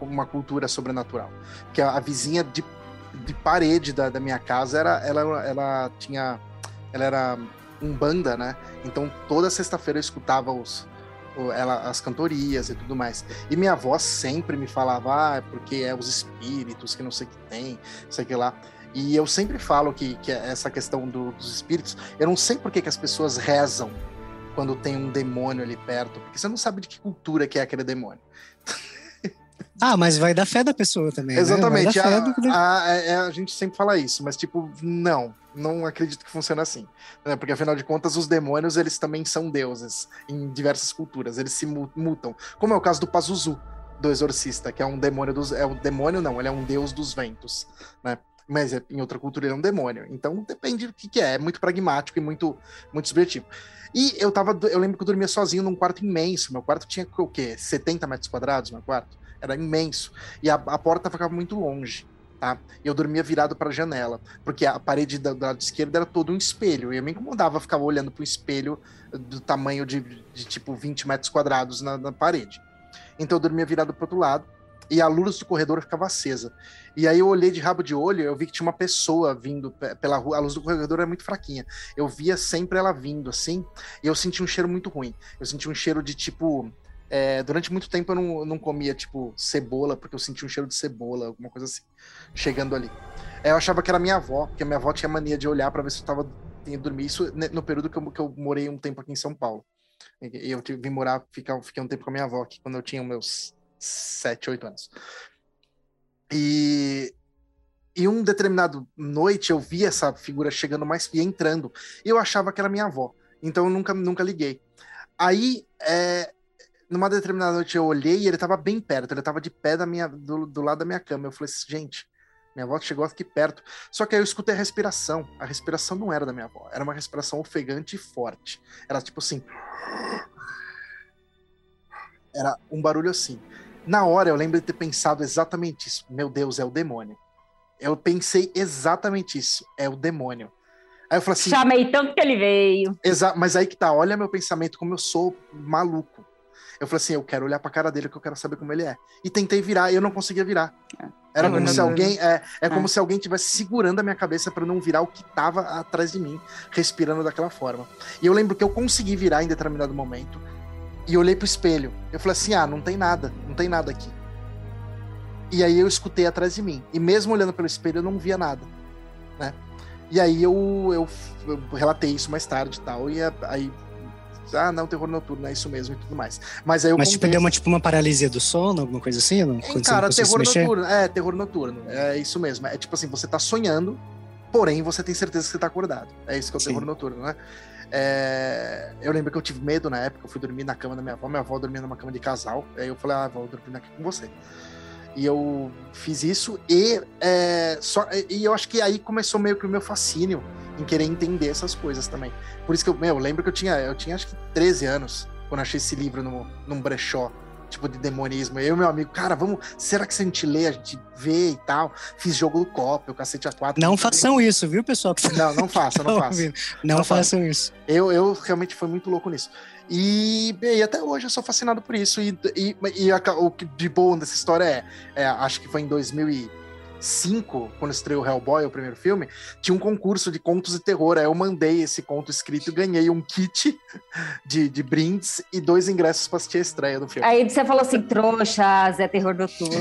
uma cultura sobrenatural. Que a, a vizinha de, de parede da, da minha casa era, ela, ela tinha, ela era um banda, né? Então toda sexta-feira eu escutava os, ela, as cantorias e tudo mais. E minha avó sempre me falava, ah, porque é os espíritos que não sei que tem, sei que lá. E eu sempre falo que, que essa questão do, dos espíritos, eu não sei por que, que as pessoas rezam quando tem um demônio ali perto, porque você não sabe de que cultura que é aquele demônio. Ah, mas vai da fé da pessoa também. Né? Exatamente. Né? A, a, a, é, a, gente sempre fala isso, mas tipo, não, não acredito que funcione assim. Né? Porque afinal de contas, os demônios, eles também são deuses em diversas culturas, eles se mutam. Como é o caso do Pazuzu, do Exorcista, que é um demônio dos. É um demônio, não, ele é um deus dos ventos, né? Mas é, em outra cultura ele é um demônio. Então depende do que, que é. É muito pragmático e muito, muito subjetivo. E eu tava. Eu lembro que eu dormia sozinho num quarto imenso. Meu quarto tinha o quê? 70 metros quadrados, meu quarto? Era imenso. E a, a porta ficava muito longe. Tá? Eu dormia virado para a janela, porque a parede do lado esquerdo era todo um espelho. E eu me incomodava ficar olhando para o espelho do tamanho de, de, tipo 20 metros quadrados na, na parede. Então eu dormia virado para outro lado e a luz do corredor ficava acesa. E aí eu olhei de rabo de olho, eu vi que tinha uma pessoa vindo pela rua, a luz do corredor é muito fraquinha. Eu via sempre ela vindo assim, e eu senti um cheiro muito ruim. Eu senti um cheiro de tipo é, durante muito tempo eu não, não comia, tipo, cebola, porque eu sentia um cheiro de cebola, alguma coisa assim, chegando ali. É, eu achava que era minha avó, porque minha avó tinha mania de olhar para ver se eu tava indo dormir. Isso no período que eu, que eu morei um tempo aqui em São Paulo. E eu vim morar, ficar, fiquei um tempo com a minha avó aqui, quando eu tinha meus 7, 8 anos. E, e um determinado noite eu vi essa figura chegando mais e entrando. E eu achava que era minha avó. Então eu nunca, nunca liguei. Aí é, numa determinada noite eu olhei e ele tava bem perto, ele tava de pé da minha, do, do lado da minha cama. Eu falei assim, gente, minha avó chegou aqui perto. Só que aí eu escutei a respiração. A respiração não era da minha avó, era uma respiração ofegante e forte. Era tipo assim. Era um barulho assim. Na hora eu lembro de ter pensado exatamente isso. Meu Deus, é o demônio. Eu pensei exatamente isso. É o demônio. Aí eu falei assim. Chamei tanto que ele veio. Exa mas aí que tá, olha meu pensamento, como eu sou maluco. Eu falei assim, eu quero olhar pra cara dele que eu quero saber como ele é. E tentei virar, e eu não conseguia virar. É. Era como se alguém. É, é como é. se alguém tivesse segurando a minha cabeça para não virar o que tava atrás de mim, respirando daquela forma. E eu lembro que eu consegui virar em determinado momento. E olhei pro espelho. Eu falei assim: ah, não tem nada, não tem nada aqui. E aí eu escutei atrás de mim. E mesmo olhando pelo espelho, eu não via nada. Né? E aí eu, eu, eu relatei isso mais tarde e tal. E aí ah, não, terror noturno, é isso mesmo e tudo mais. Mas aí eu Mas tipo, deu uma, tipo uma paralisia do sono, alguma coisa assim? Não, cara, terror noturno, é, terror noturno, é isso mesmo. É tipo assim, você tá sonhando, porém você tem certeza que você tá acordado. É isso que é o Sim. terror noturno, né? É... Eu lembro que eu tive medo na época, eu fui dormir na cama da minha avó, minha avó dormia numa cama de casal, aí eu falei, ah, vou dormir aqui com você. E eu fiz isso e, é, só, e eu acho que aí começou meio que o meu fascínio em querer entender essas coisas também. Por isso que eu, meu, eu lembro que eu tinha, eu tinha acho que 13 anos quando achei esse livro no, num brechó, tipo de demonismo. Eu e meu amigo, cara, vamos, será que se a gente lê, a gente vê e tal? Fiz jogo do copo, o cacete a quatro. Não façam isso, viu, pessoal? Não, não façam, não façam. Não, não façam isso. Eu, eu realmente fui muito louco nisso. E, e, até hoje eu sou fascinado por isso. E, e, e a, o que de bom dessa história é, é, acho que foi em 2005, quando estreou Hellboy, o primeiro filme, tinha um concurso de contos de terror. Aí eu mandei esse conto escrito e ganhei um kit de, de brindes e dois ingressos para assistir a estreia do filme. Aí você falou assim: trouxas, é terror noturno.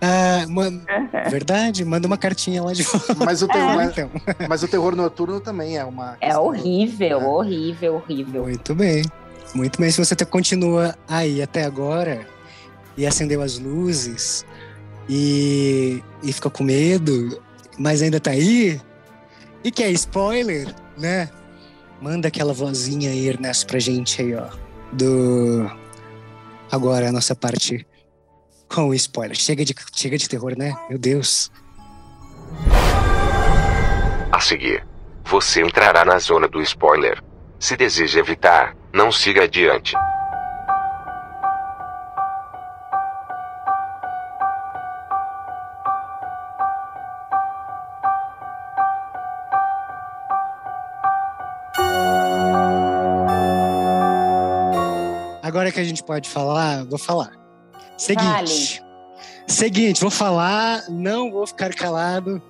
ah, man... Verdade, manda uma cartinha lá de volta. Mas o terror, é. então. mas o terror noturno também é uma. É horrível, é. horrível, horrível. Muito bem. Muito bem. Se você continua aí até agora e acendeu as luzes e, e ficou com medo, mas ainda tá aí e quer spoiler, né? Manda aquela vozinha aí, Ernesto, pra gente aí, ó. Do. Agora a nossa parte com spoiler. Chega de, chega de terror, né? Meu Deus. A seguir, você entrará na zona do spoiler. Se deseja evitar, não siga adiante. Agora que a gente pode falar, vou falar. Seguinte. Vale. Seguinte, vou falar, não vou ficar calado.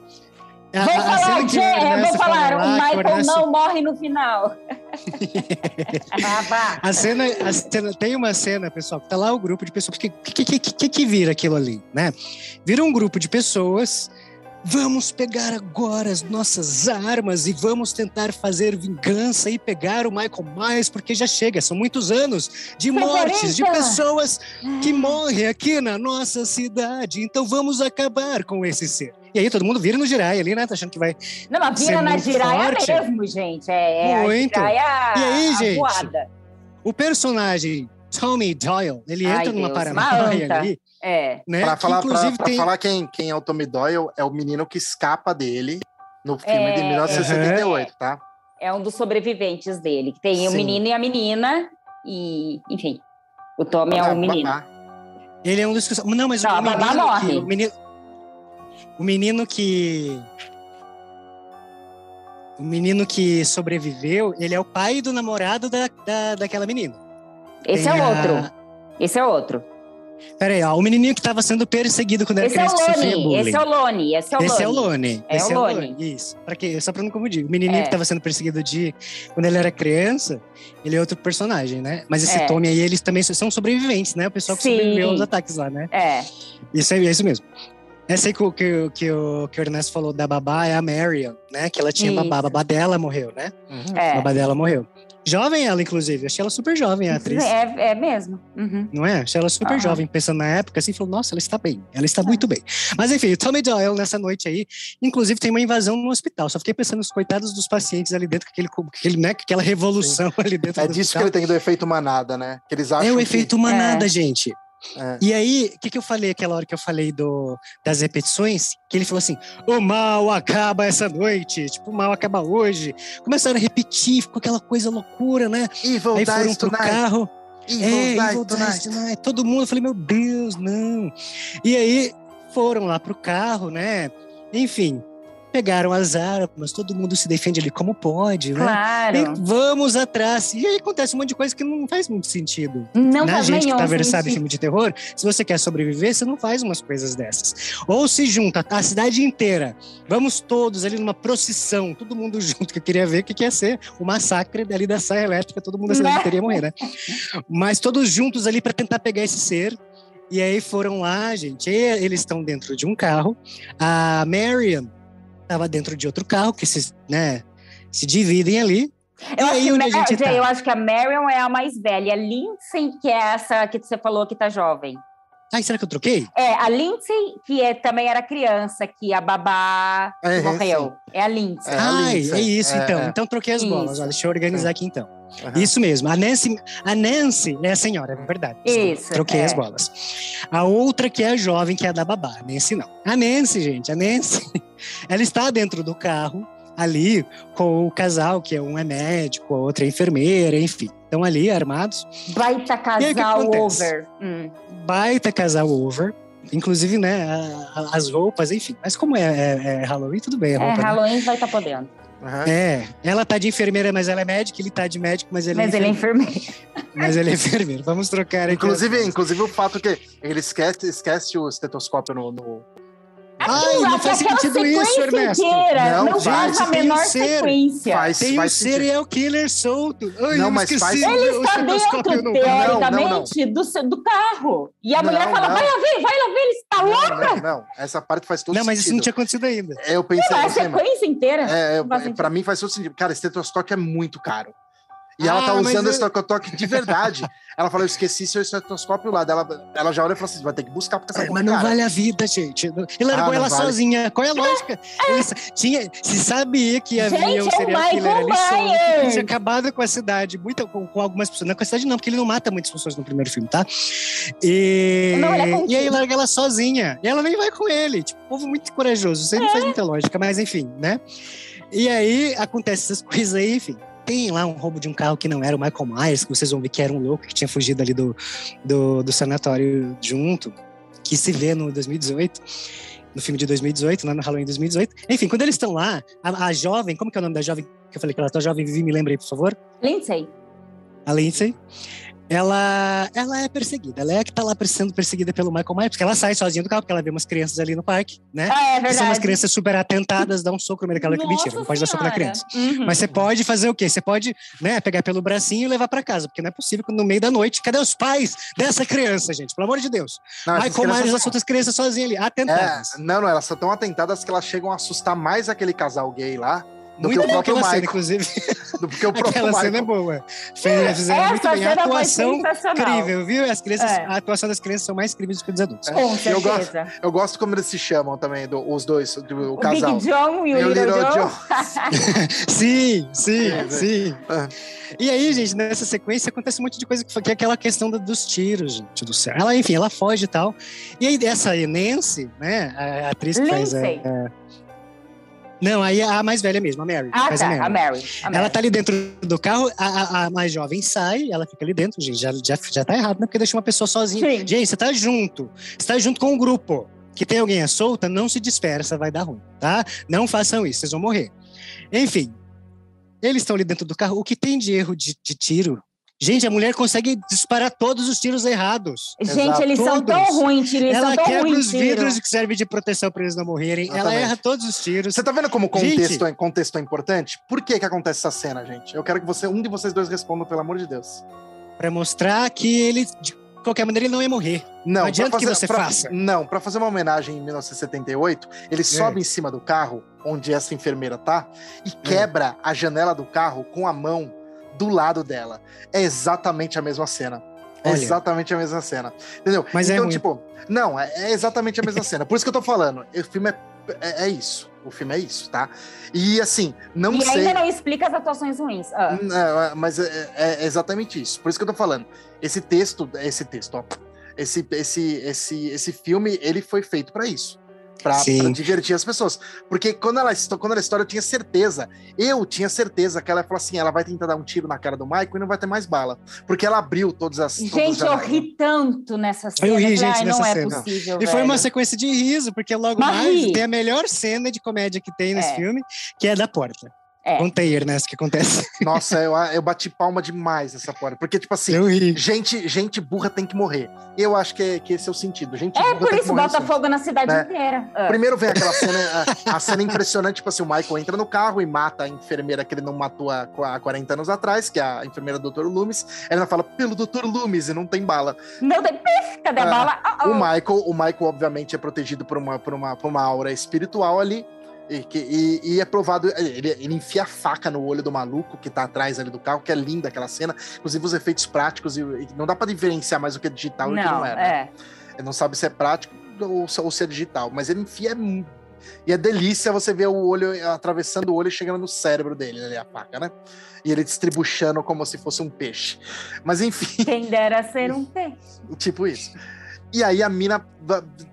Vou a- falar, que vou falar, fala o lá, que Michael Ernesto- não morre no final. A cena, a cena- tem uma cena, pessoal, que tá lá o grupo de pessoas. O que, que, que, que, que vira aquilo ali, né? Vira um grupo de pessoas. Vamos pegar agora as nossas armas e vamos tentar fazer vingança e pegar o Michael Myers, porque já chega, são muitos anos de mortes, de 40. pessoas que morrem aqui na nossa cidade. Então vamos acabar com esse ser. E aí todo mundo vira no girai ali, né? Tá achando que vai. Não, mas vira na giraia forte. mesmo, gente. É, é Muito. a giraia E aí, gente? voada. O personagem Tommy Doyle, ele Ai, entra numa Deus, paranoia ali, É. né? Pra que falar, pra, inclusive pra tem. falar quem, quem é o Tommy Doyle, é o menino que escapa dele no filme É. de 1978, tá? É um dos sobreviventes dele. Que tem o Sim. menino e a menina. E, enfim. O Tommy é o menino. ah, Ele é um dos que. Não, mas Não, o babá menino, morre. que, o menino. O menino que. O menino que sobreviveu, ele é o pai do namorado da, da, daquela menina. Esse é a- outro. Esse é outro. Pera aí, ó. O menininho que estava sendo perseguido quando era Esse é o criança que Lone. bullying. Esse é o Lone. Esse é o Esse é o Lone. Lone. É Esse o Lone. Isso. Pra quê? Só pra não confundir. O menininho É. que estava sendo perseguido de quando ele era criança, ele é outro personagem, né? Mas esse É. Tommy aí, eles também são sobreviventes, né? O pessoal que Sim. sobreviveu aos ataques lá, né? É. Isso é, é isso mesmo. Essa aí que, o- que, o- que, o, que o Ernesto falou da babá é a Marion, né? Que ela tinha babá, a Isso. babá dela morreu, né? uhum. A É. babá dela morreu. Jovem ela, inclusive. Achei ela super jovem, a atriz. É, é mesmo. Uhum. Não é? Achei ela super Aham. jovem, pensando na época, assim, falou, nossa, ela está bem, ela está muito bem. Mas enfim, o Tommy Doyle nessa noite aí, inclusive tem uma invasão no hospital. Só fiquei pensando nos coitados dos pacientes ali dentro, com aquele, com aquele, né, aquela revolução ali dentro É do disso que hospital. ele tem do efeito manada, né? Que eles acham É o que- efeito manada, É. gente. É. E aí, o que, que eu falei aquela hora que eu falei do, das repetições? Que ele falou assim: o mal acaba essa noite, tipo, o mal acaba hoje. Começaram a repetir, ficou aquela coisa loucura, né? Evil aí foram pro tonight. carro. Evil É, dies Evil Dies tonight. Tonight. Todo mundo, eu falei, meu Deus, não. E aí foram lá pro carro, né? Enfim, pegaram as armas, todo mundo se defende ali como pode, né? Claro. E vamos atrás. E aí acontece um monte de coisa que não faz muito sentido. Não Na gente que tá versado em filme de terror, se você quer sobreviver, você não faz umas coisas dessas. Ou se junta a cidade inteira, vamos todos ali numa procissão, todo mundo junto, que eu queria ver o que que ia ser o massacre ali da saia elétrica, todo mundo da cidade Né? inteira ia morrer, né? Mas todos juntos ali para tentar pegar esse ser. E aí foram lá, gente. e eles estão dentro de um carro. A Marion estava dentro de outro carro, que se, né, se dividem ali. Eu acho, aí Mar- Jay, tá? eu acho que a Marion é a mais velha. A Lindsay, que é essa que você falou que tá jovem. Ai, será que eu troquei? É, a Lindsay, que é, também era criança, que a babá É, é, morreu. É a Lindsay. É, Ai, Lindsay. é isso É, então. é. Então troquei as bolas. Olha, deixa eu organizar aqui então. Aham. Isso mesmo. A Nancy, a Nancy é a senhora, é verdade. Isso, Troquei é. as bolas. A outra que é a jovem, que é a da babá. A Nancy não. A Nancy, gente, a Nancy, ela está dentro do carro ali com o casal, que é um é médico, a outra é enfermeira, enfim. Estão ali armados. Baita E aí, casal acontece? over. Hum. Baita casal over. Inclusive, né, a- a- as roupas, enfim. Mas como é, é- é Halloween, tudo bem a É, roupa. né? Halloween vai estar podendo. Aham. É, ela tá de enfermeira, mas ela é médica, ele tá de médico, mas ele Mas é ele é enfermeiro. enfermeiro. Mas ele é enfermeiro. Vamos trocar aqui. Inclusive, inclusive o fato que ele esquece, esquece o estetoscópio no. no- Ai, não faz aquela sentido isso, Ernesto. Não, não, faz a menor ser. sequência. Faz, Tem faz sentido. serial killer solto. Ai, Não, mas faz- o- Ele o está dentro, teoricamente, Do, seu- do carro. E a Não, mulher fala, não. vai lá ver, vai lá ver, ele está louco. Não, não, não. Essa parte faz todo Não, mas isso não sentido. tinha acontecido ainda. É, Eu pensei Não, a assim, mano. sequência inteira. É, Não é, sentido. pra mim faz todo sentido. Cara, estetoscópio é muito caro. E ela Ah, tá mas usando eu- esse estetoscópio de verdade. ela falou, eu esqueci seu estetoscópio lá. Ela, ela já olha e fala assim, vai ter que buscar porque essa Mas é não cara. vale a vida, gente. E largou Ah, não ela vale. sozinha. Qual é a lógica? Ele sa- tinha, se sabia que havia Gente, um é o serial killer ali solto. Ele tinha acabado com a cidade, muita, com, com algumas pessoas. Não com a cidade, não, porque ele não mata muitas pessoas no primeiro filme, tá? E, Não, ele é e aí larga ela sozinha. E ela nem vai com ele. Tipo, povo muito corajoso. Isso aí não É. faz muita lógica, mas enfim, né? E aí acontece essas coisas aí, enfim. Tem lá um roubo de um carro que não era o Michael Myers, que vocês vão ver que era um louco que tinha fugido ali do, do, do sanatório junto, que se vê no 2018, no filme de 2018, lá no Halloween 2018. Enfim, quando eles estão lá, a, a jovem, como que é o nome da jovem que eu falei que ela tá jovem? Vivi, me lembre aí, por favor. Lindsay. a Lindsay, ela, ela é perseguida. Ela é a que tá lá sendo perseguida pelo Michael Myers, porque ela sai sozinha do carro, porque ela vê umas crianças ali no parque, né? Ah, é Que são umas crianças super atentadas, dá um soco no meio daquela Nossa mentira, não pode dar soco na criança. Uhum. Mas você pode fazer o quê? Você pode né, pegar pelo bracinho e levar pra casa, porque não é possível que no meio da noite. Cadê os pais dessa criança, gente? Pelo amor de Deus. Não, Michael Myers crianças as outras crianças sozinhas ali, É, atentadas. não, não, elas são tão atentadas que elas chegam a assustar mais aquele casal gay lá do Muito que o próprio aquela cena, Michael. inclusive. Do que o próprio Aquela Michael. cena é boa. Fizeram muito bem. A atuação incrível, viu? As crianças, É. A atuação das crianças são mais incríveis do que a dos adultos. Com Eu gosto- certeza. Eu gosto como eles se chamam também, do- os dois, do- o, O casal. Big John e o, E o Little, Little John. Sim, sim, É, sim. Ah. E aí, gente, nessa sequência acontece um monte de coisa que foi- que é aquela questão da- dos tiros, gente do céu. Ela, enfim, ela foge e tal. E aí, essa Nancy, né, a, a atriz que faz a, Lindsay. a- Não, aí a mais velha mesmo, a Mary. Ah, tá. a Mary. A Mary. A Mary. Ela tá ali dentro do carro, a, a- a mais jovem sai, ela fica ali dentro, gente, já, já, já tá errado, né? Porque deixa uma pessoa sozinha. Sim. Gente, você tá junto, você tá junto com um grupo que tem alguém à solta, não se dispersa, vai dar ruim, tá? Não façam isso, vocês vão morrer. Enfim, eles estão ali dentro do carro, o que tem de erro de, de tiro? Gente, a mulher consegue disparar todos os tiros errados. Gente, Exato. eles são tão Todos. ruins, eles ela são tão quebra ruins, os tiro. vidros que servem de proteção para eles não morrerem. Ela Exatamente. erra todos os tiros. Você tá vendo como o contexto, Gente. é, contexto é importante? Por que que acontece essa cena, gente? Eu quero que você, um de vocês dois respondam, pelo amor de Deus. Pra mostrar que ele, de qualquer maneira, ele não ia morrer. Não, Não adianta pra que você pra- faça. Não, pra fazer uma homenagem em 1978, ele sobe em cima do carro, onde essa enfermeira tá, e quebra a janela do carro com a mão do lado dela. É exatamente a mesma cena. É Olha. exatamente a mesma cena. Entendeu? Mas é então, ruim. tipo, não, é, é exatamente a mesma cena. Por isso que eu tô falando. O filme é, é, é isso. O filme é isso, tá? E assim, não E sei. ainda não explica as atuações ruins. Ah. Não, é, mas é, é exatamente isso. Por isso que eu tô falando. Esse texto, esse texto, ó. Esse, esse, esse, esse filme, ele foi feito pra isso. Pra, pra divertir as pessoas. Porque quando ela, quando ela estoura, eu tinha certeza. Eu tinha certeza que ela falou assim: ela vai tentar dar um tiro na cara do Michael e não vai ter mais bala. Porque ela abriu todas as. todas as Gente, eu janelas. ri tanto nessa cena. Eu ri, falei, gente, Ai, não nessa é cena. possível. E foi uma velho. sequência de riso, porque logo Mas mais ri. tem a melhor cena de comédia que tem nesse É. filme, que é da porta. É. Container, né? Isso que acontece. Nossa, eu, eu bati palma demais nessa porra. Porque, tipo assim, gente, gente burra tem que morrer. Eu acho que, é- que esse é o sentido. Gente É burra por tem que isso morrer. bota fogo na cidade Né? inteira. Ah. Primeiro vem aquela cena, a, a cena impressionante, tipo assim, o Michael entra no carro e mata a enfermeira que ele não matou há, há 40 anos atrás, que é a enfermeira do Dr. Loomis. Ela fala, pelo Dr. Loomis, e não tem bala. Não tem. Pif, cadê a Ah, bala? Ah, O. Michael, o Michael, obviamente, é protegido por uma, por uma, por uma aura espiritual ali. E, que- e- e é provado, ele, ele enfia a faca no olho do maluco que tá atrás ali do carro, que é linda aquela cena. Inclusive os efeitos práticos, e, e não dá pra diferenciar mais o que é digital e o que Não, não é. né? é. Ele não sabe se é prático ou, se- ou se é digital, mas ele enfia. mu- E é delícia você ver o olho atravessando o olho e chegando no cérebro dele, ali, a faca, né? E ele distribuindo como se fosse um peixe. Mas enfim, Quem dera ser um peixe. tipo isso. E aí a mina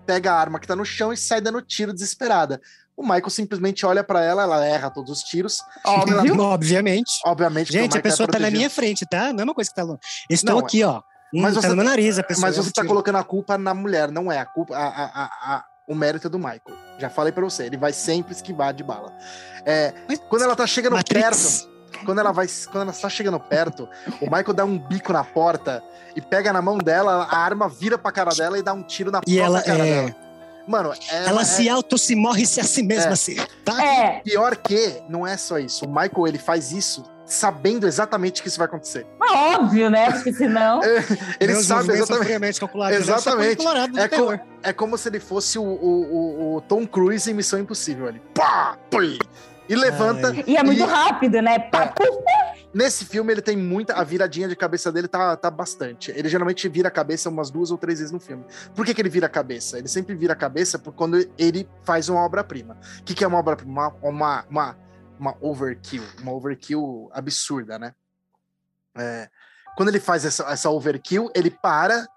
pega a arma que tá no chão e sai dando tiro desesperada. O Michael simplesmente olha pra ela, ela erra todos os tiros. Óbvio. Obviamente. Obviamente, Gente, a é pessoa tá na minha frente, tá? Não é uma coisa que tá longe. Estou Não, aqui, ó. Hum, mas tá você no meu nariz a pessoa. Mas você tá tiro. colocando a culpa na mulher, não é a culpa. a- a- a- a- o mérito é do Michael. Já falei pra você, ele vai sempre esquivar de bala. É, Mas- quando ela tá chegando Matrix. perto, quando ela vai, quando ela tá chegando perto, o Michael dá um bico na porta e pega na mão dela, a arma vira pra cara dela e dá um tiro na E própria ela cara é. dela. Mano, ela, Ela é se auto se morre se a si mesma É. se. Tá? É, pior que não é só isso. O Michael ele faz isso sabendo exatamente que isso vai acontecer. mas óbvio, né? Porque senão. Ele Meus sabe exatamente. calculados. né? Exatamente. É, co- é como se ele fosse o, o- o- o Tom Cruise em Missão Impossível ali. Pá! Pui! E levanta. Ai. E é muito E- rápido, né? Papo. Nesse filme ele tem muita. A viradinha de cabeça dele tá, tá bastante. Ele geralmente vira a cabeça umas duas ou três vezes no filme. Por que, que ele vira a cabeça? Ele sempre vira a cabeça por quando ele faz uma obra-prima. O que, que é uma obra-prima? Uma, uma, uma, uma overkill. Uma overkill absurda, né? É, quando ele faz essa, essa overkill, ele para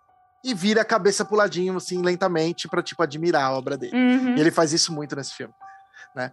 e vira a cabeça pro ladinho, assim, lentamente, pra, tipo, admirar a obra dele. Uhum. E ele faz isso muito nesse filme, né?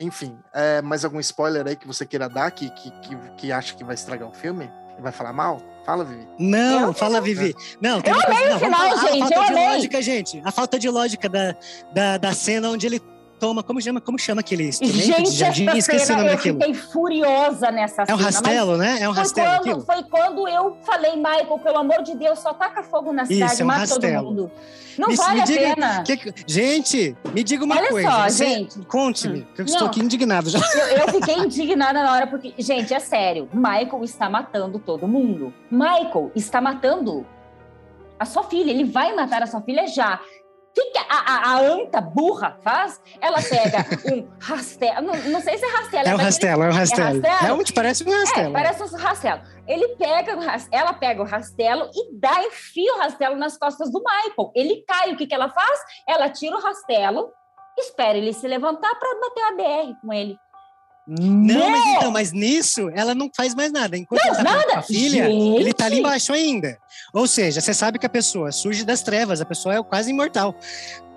Enfim, é, mais algum spoiler aí que você queira dar que, que, que, que acha que vai estragar o filme? Vai falar mal? Fala, Vivi. Não, Eu- fala, Vivi. Não, tem Eu uma coisa, não, final, falar a gente, falta eu de amei. lógica, gente. A falta de lógica da, da, da cena onde ele toma. Como chama, como chama aquele instrumento de Gente, jardim? essa Esqueci o cena nome eu daquilo. fiquei furiosa nessa É cena. um mas rastelo, né? É um Foi rastelo quando, aquilo. foi quando eu falei, Michael, pelo amor de Deus, só taca fogo na cidade, Isso, é um mata rastelo. todo mundo. Não Me- vale me a diga- pena. Que gente, me diga uma Olha coisa. só, você- gente. Conte-me, que eu Não. estou aqui indignado já. Eu, eu fiquei indignada na hora, porque, gente, é sério. Michael está matando todo mundo. Michael está matando a sua filha. Ele vai matar a sua filha já. O que, que a, a- a anta burra faz? Ela pega um rastelo. Não, não sei se é rastelo. É um daquele- rastelo, é um rastelo. rastelo? Realmente parece um É, rastelo. parece um rastelo. Ele pega, o ela pega o rastelo e dá, enfia o rastelo nas costas do Michael. Ele cai, o que, que ela faz? Ela tira o rastelo, espera ele se levantar para bater a DR com ele. Não, mas então, mas nisso ela não faz mais nada. Enquanto ele tá falando com a filha, Gente! ele tá ali embaixo ainda. Ou seja, você sabe que a pessoa surge das trevas, a pessoa é quase imortal.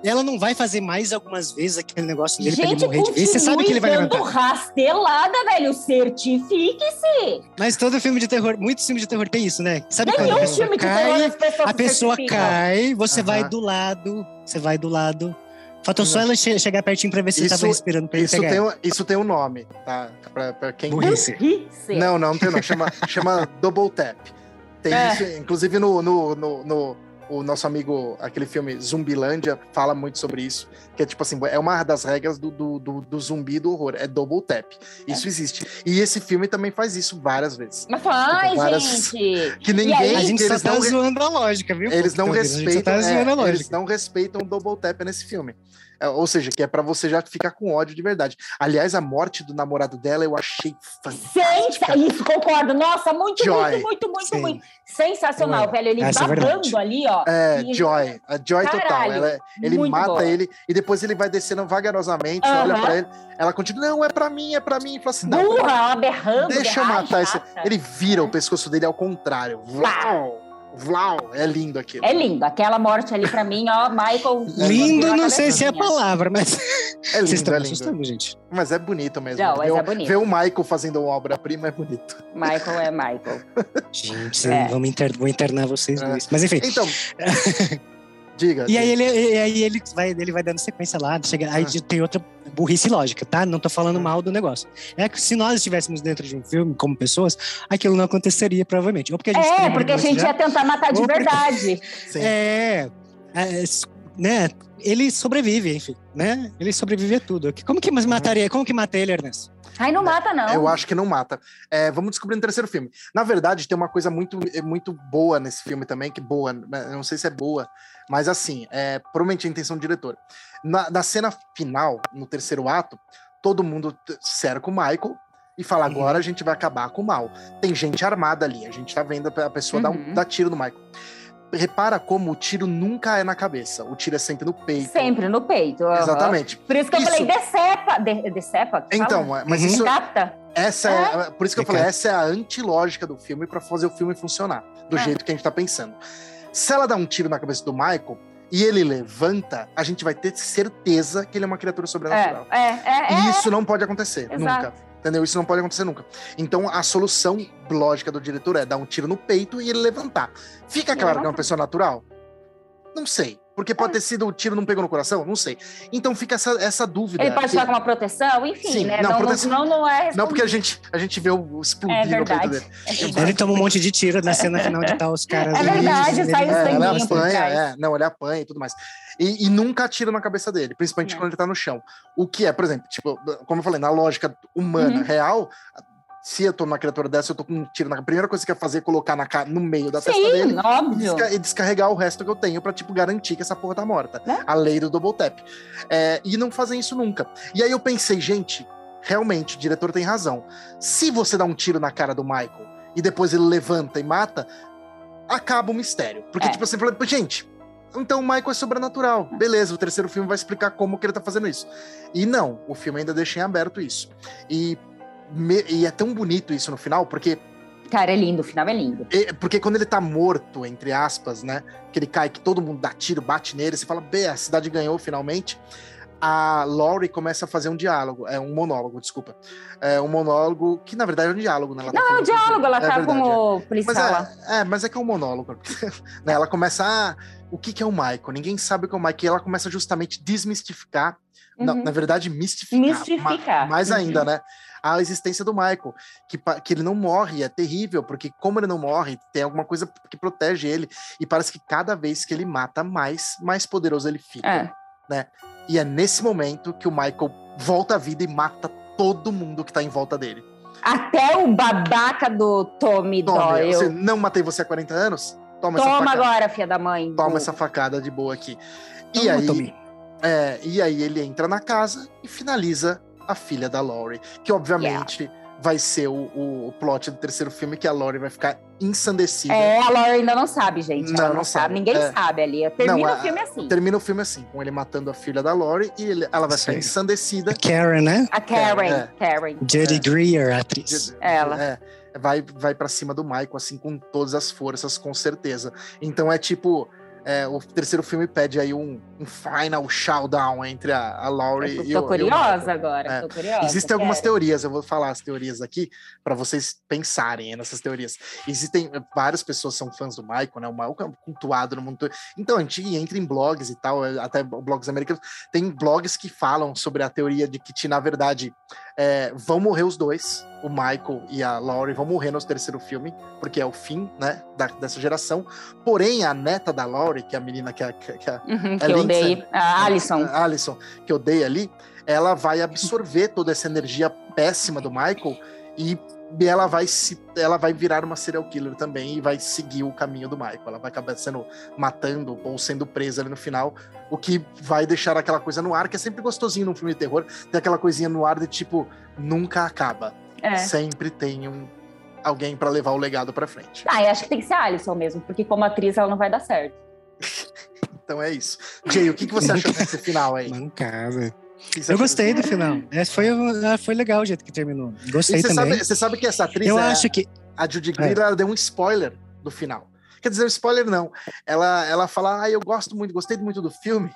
Ela não vai fazer mais algumas vezes aquele negócio dele pra ele Gente, morrer de vez. Você sabe que ele vai levantar. rastelada, velho. Certifique-se. Mas todo filme de terror, muitos filmes de terror tem isso, né? Sabe quando a Nenhum pessoa filme de terror cai, as pessoas a pessoa cai, você vai do lado, você vai do lado. Faltou só ela che- chegar pertinho pra ver se ele Isso- tava respirando pra ele Isso pegar. tem, um- isso tem um nome, tá? Pra, pra quem. Burrice. Burrice. Não, não, não tem não. Chama, chama Double Tap. Tem É. isso, inclusive no, no, no, no- o nosso amigo, aquele filme Zumbilândia, fala muito sobre isso. Que é tipo assim, é uma das regras do, do, do, do zumbi do horror, é double tap. Isso existe. E esse filme também faz isso várias vezes. Mas fala, ai, Várias- gente. Que ninguém. aí- A gente só eles tá não, zoando a lógica, viu? eles não Então, A gente só respeitam. tá é, lógica. eles não respeitam o double tap nesse filme. É, ou seja, que é pra você já ficar com ódio de verdade. Aliás, a morte do namorado dela eu achei fantástica. Sensa... Isso, concordo. Nossa, muito, Joy. muito, muito, muito, Sim. muito. Sensacional, Ué, velho. Ele essa é babando verdade. ali, ó. É, E- Joy. A Joy total. Caralho, Ela, ele muito mata boa. ele e depois ele vai descendo vagarosamente, olha pra ele. Ela continua, não, é pra mim, é pra mim. E fala assim, não, Burra, ela berrando. deixa eu matar esse. Ele vira o pescoço dele ao contrário. Vlau! Vlau! É lindo aquilo. É lindo. Aquela morte ali pra mim, ó, Michael. Lindo, na não sei se é a palavra, mas É vocês lindo, estão é me lindo. assustando, gente. Mas é bonito mesmo. Não, mas ver, o- é bonito. ver o Michael fazendo uma obra-prima é bonito. Michael é Michael. Gente, É. vamos inter... vou internar vocês É. dois. Mas enfim. Então. diga. E aí ele, e aí ele vai, ele vai dando sequência lá, chega, aí Ah. tem outra burrice lógica, tá? Não tô falando Ah. mal do negócio. É que se nós estivéssemos dentro de um filme como pessoas, aquilo não aconteceria provavelmente. Ou porque a gente É, porque a gente já, ia tentar matar de porque- verdade. Sim. É, é, né? Ele sobrevive, enfim, né? Ele sobrevive a tudo. Como que mas mataria? Como que mata ele, Ernesto? Ai, não mata, não. Eu acho que não mata. É, vamos descobrir no terceiro filme. Na verdade, tem uma coisa muito, é muito boa nesse filme também, que boa, né, não sei se é boa, mas assim, é, provavelmente a intenção do diretor. Na, na cena final, no terceiro ato, todo mundo cerca o Michael e fala: Uhum. agora a gente vai acabar com o mal. Tem gente armada ali, a gente tá vendo a pessoa dar, um- Uhum. dar tiro no Michael. Repara como o tiro nunca é na cabeça, o tiro é sempre no peito. Sempre no peito. aham. Exatamente. Por isso que eu Isso. falei decepa. De, decepa? que fala? Então, é, mas Uhum. isso, Capta. Essa é, por isso que eu falei, essa é a antilógica do filme pra fazer o filme funcionar, do É. jeito que a gente tá pensando. Se ela dá um tiro na cabeça do Michael e ele levanta, a gente vai ter certeza que ele é uma criatura É, sobrenatural. é, é. E é. isso não pode acontecer, Exato. nunca. Entendeu? Isso não pode acontecer nunca. Então a solução lógica do diretor é dar um tiro no peito e ele levantar. Fica claro que é uma pessoa natural? Não sei. Porque pode É. ter sido o tiro não pegou no coração? Não sei. Então fica essa, essa dúvida. Ele pode estar com uma proteção, enfim, Sim, né? não, Não, proteção- não, não é Não, porque a gente, a gente vê o explodir É no peito dele. É. Ele toma um monte de tiro na cena final de tal os caras. É verdade, sai o ela sanguinho apanha, é, não, ele apanha e tudo mais. E, e nunca atira na cabeça dele, principalmente É. quando ele tá no chão. O que é, por exemplo, tipo, como eu falei, na lógica humana, Uhum. real, se eu tô numa criatura dessa, eu tô com um tiro na A primeira coisa que eu ia fazer é colocar na, ca- no meio da testa Sim, dele e, óbvio. e descarregar o resto que eu tenho pra, tipo, garantir que essa porra tá morta. Né? A lei do double tap. É, e não fazem isso nunca. E aí eu pensei, gente, realmente, o diretor tem razão. Se você dá um tiro na cara do Michael e depois ele levanta e mata, acaba o mistério. Porque, É. tipo assim, gente, então o Michael é sobrenatural. Beleza, o terceiro filme vai explicar como que ele tá fazendo isso. E não, o filme ainda deixa em aberto isso. E, me- e é tão bonito isso no final, porque Cara, é lindo, o final é lindo. Porque quando ele tá morto, entre aspas, né? Que ele cai, que todo mundo dá tiro, bate nele, você fala, bem, a cidade ganhou finalmente. A Laurie começa a fazer um diálogo, é um monólogo, desculpa. É um monólogo que, na verdade, é um diálogo, né? Ela tá Não, é um diálogo, ela é tá verdade, com é. o Mas policial lá. é, é, mas é que é um monólogo. né? Ela começa a. O que, que é o Michael? Ninguém sabe o que é o Michael. E ela começa justamente a desmistificar Não, Uhum. na verdade, mistificar. Mistificar. Ma- mais Uhum. ainda, né? A existência do Michael, que, que ele não morre, é terrível, porque como ele não morre, tem alguma coisa que protege ele, e parece que cada vez que ele mata mais, mais poderoso ele fica. É. E é nesse momento que o Michael volta à vida e mata todo mundo que tá em volta dele. Até o babaca do Tommy Toma, Doyle. você não matei você há 40 anos? Toma, essa Toma facada. agora, filha da mãe. Toma do- essa facada de boa aqui. E Toma, aí, Tommy. é, e aí ele entra na casa e finaliza a filha da Laurie, que obviamente vai ser o, o, o plot do terceiro filme, que a Laurie vai ficar ensandecida. É, a Laura ainda não sabe, gente. Não, Ela não, não sabe. sabe. Ninguém É. sabe ali. Termina Não, o a- filme assim. Termina o filme assim, com ele matando a filha da Laurie e ele- ela vai ficar Sim. ensandecida. Karen, né? A Karen. É. Karen. Judy É. Greer, a atriz. Ela. É, vai vai para cima do Michael, assim, com todas as forças, com certeza. Então é tipo. É, o terceiro filme pede aí um, um final showdown entre a, a Laurie Eu e tô, o tô e o Michael. curiosa agora. É. Tô curiosa. Existem algumas quero. teorias, eu vou falar as teorias aqui para vocês pensarem nessas teorias. Existem várias pessoas são fãs do Michael, né? O Michael é cultuado no mundo todo. Então a gente entra em blogs e tal, até blogs americanos. Tem blogs que falam sobre a teoria de que, na verdade, é, vão morrer os dois, o Michael e a Laurie vão morrer no terceiro filme, porque é o fim, né, da- dessa geração. Porém, a neta da Laurie, que é a menina que, a- que, que a Uhum, que É eu Lindsay. dei. A Alison. a Alison, que eu dei ali, ela vai absorver toda essa energia péssima do Michael e ela vai se ela vai virar uma serial killer também e vai seguir o caminho do Michael. Ela vai acabar sendo matando ou sendo presa ali no final, o que vai deixar aquela coisa no ar, que é sempre gostosinho num filme de terror, tem aquela coisinha no ar de tipo, nunca acaba. É. Sempre tem um alguém pra levar o legado pra frente. Ah, eu acho que tem que ser a Alison mesmo, porque como atriz ela não vai dar certo. Então é isso. Jay, o que, que você achou desse final aí? Mancada. Eu gostei do final. É, foi, ah, foi legal o jeito que terminou. Gostei você também. sabe, você sabe que essa atriz Eu é, acho que. a Judy Greer ela deu um spoiler do final. Quer dizer, um spoiler não. Ela, ela fala, ah, eu gosto muito, gostei muito do filme.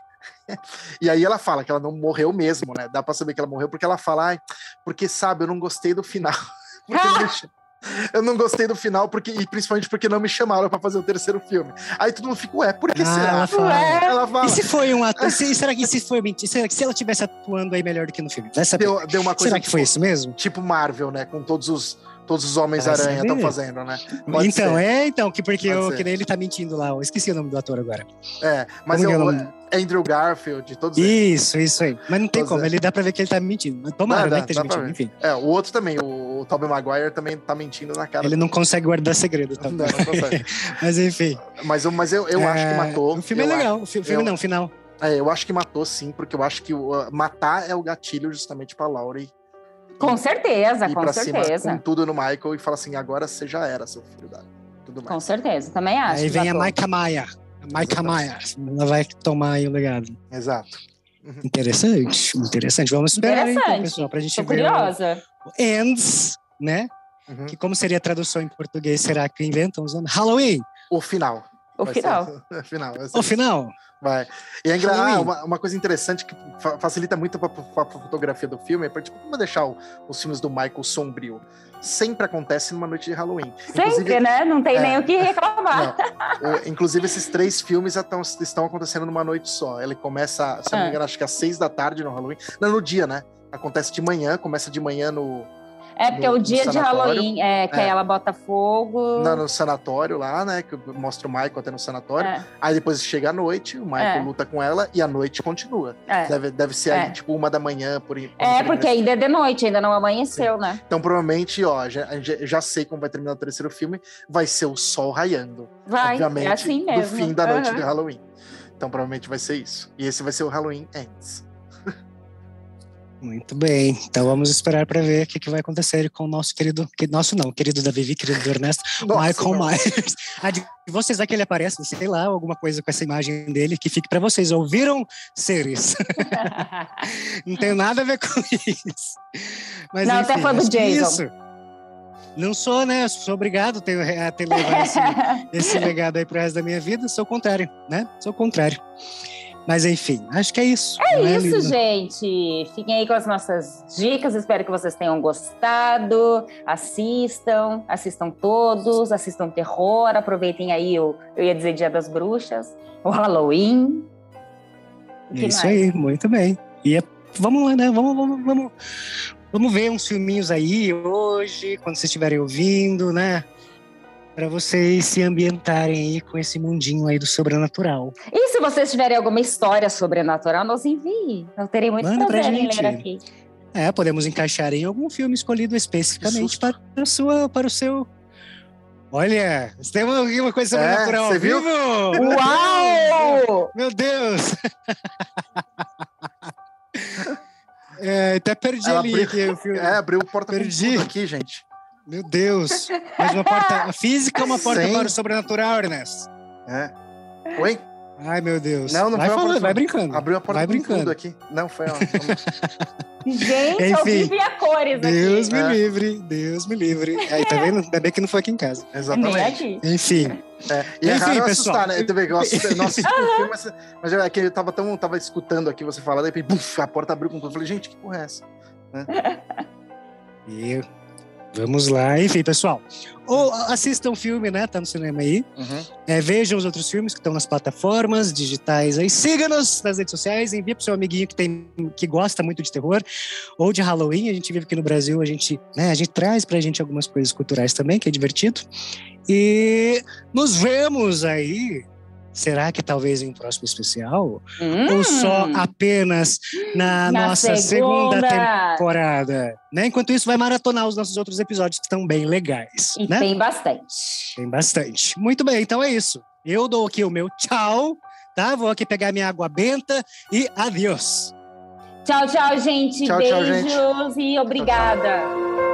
e aí ela fala que ela não morreu mesmo, né? Dá pra saber que ela morreu porque ela fala, ai, porque sabe, eu não gostei do final. Porque me eu não gostei do final, porque, e principalmente porque não me chamaram pra fazer o terceiro filme. Aí todo mundo fica, ué, por que Ah, será? ela fala. Ué. Ela fala, E se foi um ator? se- será que se foi mentira? Será que se ela tivesse atuando aí melhor do que no filme? Vai saber. deu, deu uma coisa Será que foi tipo, isso mesmo? tipo Marvel, né? Com todos os, todos os Homens-Aranha estão fazendo, né? Pode então, ser. é, então, que porque eu, que ele tá mentindo lá. Eu esqueci o nome do ator agora. É, mas Como é o nome? Andrew Garfield, todos eles. Isso, isso aí. Mas não tem Pois como, é. ele dá pra ver que ele tá mentindo. Tomara, Dá, né, que esteja mentindo, enfim. É, o outro também, o, o Tobey Maguire também tá mentindo na cara. Ele não consegue guardar segredo, tá? Não, não consegue. Mas enfim. Mas, eu- mas eu, eu acho que É, matou. O filme é legal. O fi- o filme eu- não, o final. acho- é, eu acho que matou sim, porque eu acho que matar é o gatilho justamente pra Laurie Com certeza, ir com pra cima certeza. com tudo no Michael e falar assim: agora você já era, seu filho da. Tudo mais. Com certeza, também acho. Aí vem a. Maika Maia. A Maika Maia. Ela vai tomar aí o legado. Exato. Interessante, interessante. Vamos esperar então, Interessante. pessoal, pra gente Tô ver o curiosa. Ends, né? Uhum. Que como seria a tradução em português? Será que inventam os nomes? Halloween, O final. O final. ser- o final. o final. Vai. E é ah, uma, uma coisa interessante que fa- facilita muito pra, pra fotografia do filme é pra, tipo, como deixar o- os filmes do Michael sombrio. Sempre acontece numa noite de Halloween. Sempre, né? Não tem é. nem o que reclamar. O- inclusive, esses três filmes já tão- estão acontecendo numa noite só. Ele começa, se não me Ah. engano, acho que às seis da tarde no Halloween. Não, no dia, né? Acontece de manhã, começa de manhã no, É porque no- o no dia de. Halloween é que É. ela bota fogo. na- no sanatório lá, né? Que mostra o Michael até no sanatório. É, Aí depois chega a noite, o Michael É. luta com ela e a noite continua. é. Deve, deve ser É. aí, tipo, uma da manhã, por, por É, porque ainda é de noite, ainda não amanheceu, né? Então, provavelmente, ó, já, já, sei como vai terminar o terceiro filme. Vai ser o sol raiando. Vai, obviamente, é assim mesmo. do fim da noite Aham. de Halloween. Então, provavelmente vai ser isso. E esse vai ser o Halloween Ends. Muito bem. Então vamos esperar para ver o que, que vai acontecer com o nosso querido. Que, nosso não, querido da Vivi, querido do Ernesto, Nossa, Michael não. Myers. Ah, de vocês vai que ele aparece, sei lá, alguma coisa com essa imagem dele que fique para vocês. Ouviram, seres? Não tem nada a ver com isso. Mas, Não, é enfim, fã do acho que Jason. Isso. Não sou, né? Eu Sou obrigado a ter, a ter levado esse, esse legado aí pro resto da minha vida. Sou o contrário, né? Sou o contrário. Mas enfim, acho que é isso. É não isso, gente. Fiquem aí com as nossas dicas. Espero que vocês tenham gostado. Assistam, assistam todos, assistam terror. Aproveitem aí o, eu ia dizer Dia das Bruxas, o Halloween. O É isso mais? aí, muito bem. E é, vamos lá, né? Vamos, vamos, vamos, vamos ver uns filminhos aí hoje, quando vocês estiverem ouvindo, né? Para vocês se ambientarem aí com esse mundinho aí do sobrenatural. E se vocês tiverem alguma história sobrenatural, nos envie. Eu terei muito Manda pra prazer em gente. ler aqui. É, podemos encaixar em algum filme escolhido especificamente para, a sua, para o seu. Olha, tem uma, uma coisa É, sobrenatural você ao viu? vivo? Uau! Meu Deus! É, até perdi Ela ali abriu- o. É, abriu porta com Perdi. aqui, gente. Meu Deus! Mais uma porta. A física é uma porta Sim. para o sobrenatural, Ernest. É. Oi? Ai, meu Deus. Não, não vai foi uma falando, porta- vai brincando. Abriu a porta vai brincando. aqui. Não, foi ó. Gente, eu Enfim. vivo a cores Deus aqui. me É. livre, Deus me livre. Aí, tá vendo? Ainda bem que não foi aqui em casa. Exatamente. aqui. Enfim, É, e é Enfim, raro eu pessoal. assustar, né? Tu vê que eu assustei, o filme, mas, mas é que eu tava, tão, tava escutando aqui você falar, daí buf, a porta abriu com tudo. Eu falei, gente, que porra é essa? e vamos lá. Enfim, pessoal. Ou assistam o filme, né? Tá no cinema aí. Uhum. É, vejam os outros filmes que estão nas plataformas digitais aí. Siga-nos nas redes sociais, envie pro seu amiguinho que, tem, que gosta muito de terror ou de Halloween. A gente vive aqui no Brasil, a gente, né, a gente traz pra gente algumas coisas culturais também, que é divertido. E nos vemos aí. Será que talvez em um próximo especial? Ou só Hum, apenas na, na nossa segunda temporada? Né? Enquanto isso, vai maratonar os nossos outros episódios que estão bem legais. E né? tem bastante. Tem bastante. Muito bem, então é isso. Eu dou aqui o meu tchau, tá? Vou aqui pegar minha água benta e adiós. Tchau, tchau, gente. Tchau, tchau, gente. Beijos e obrigada.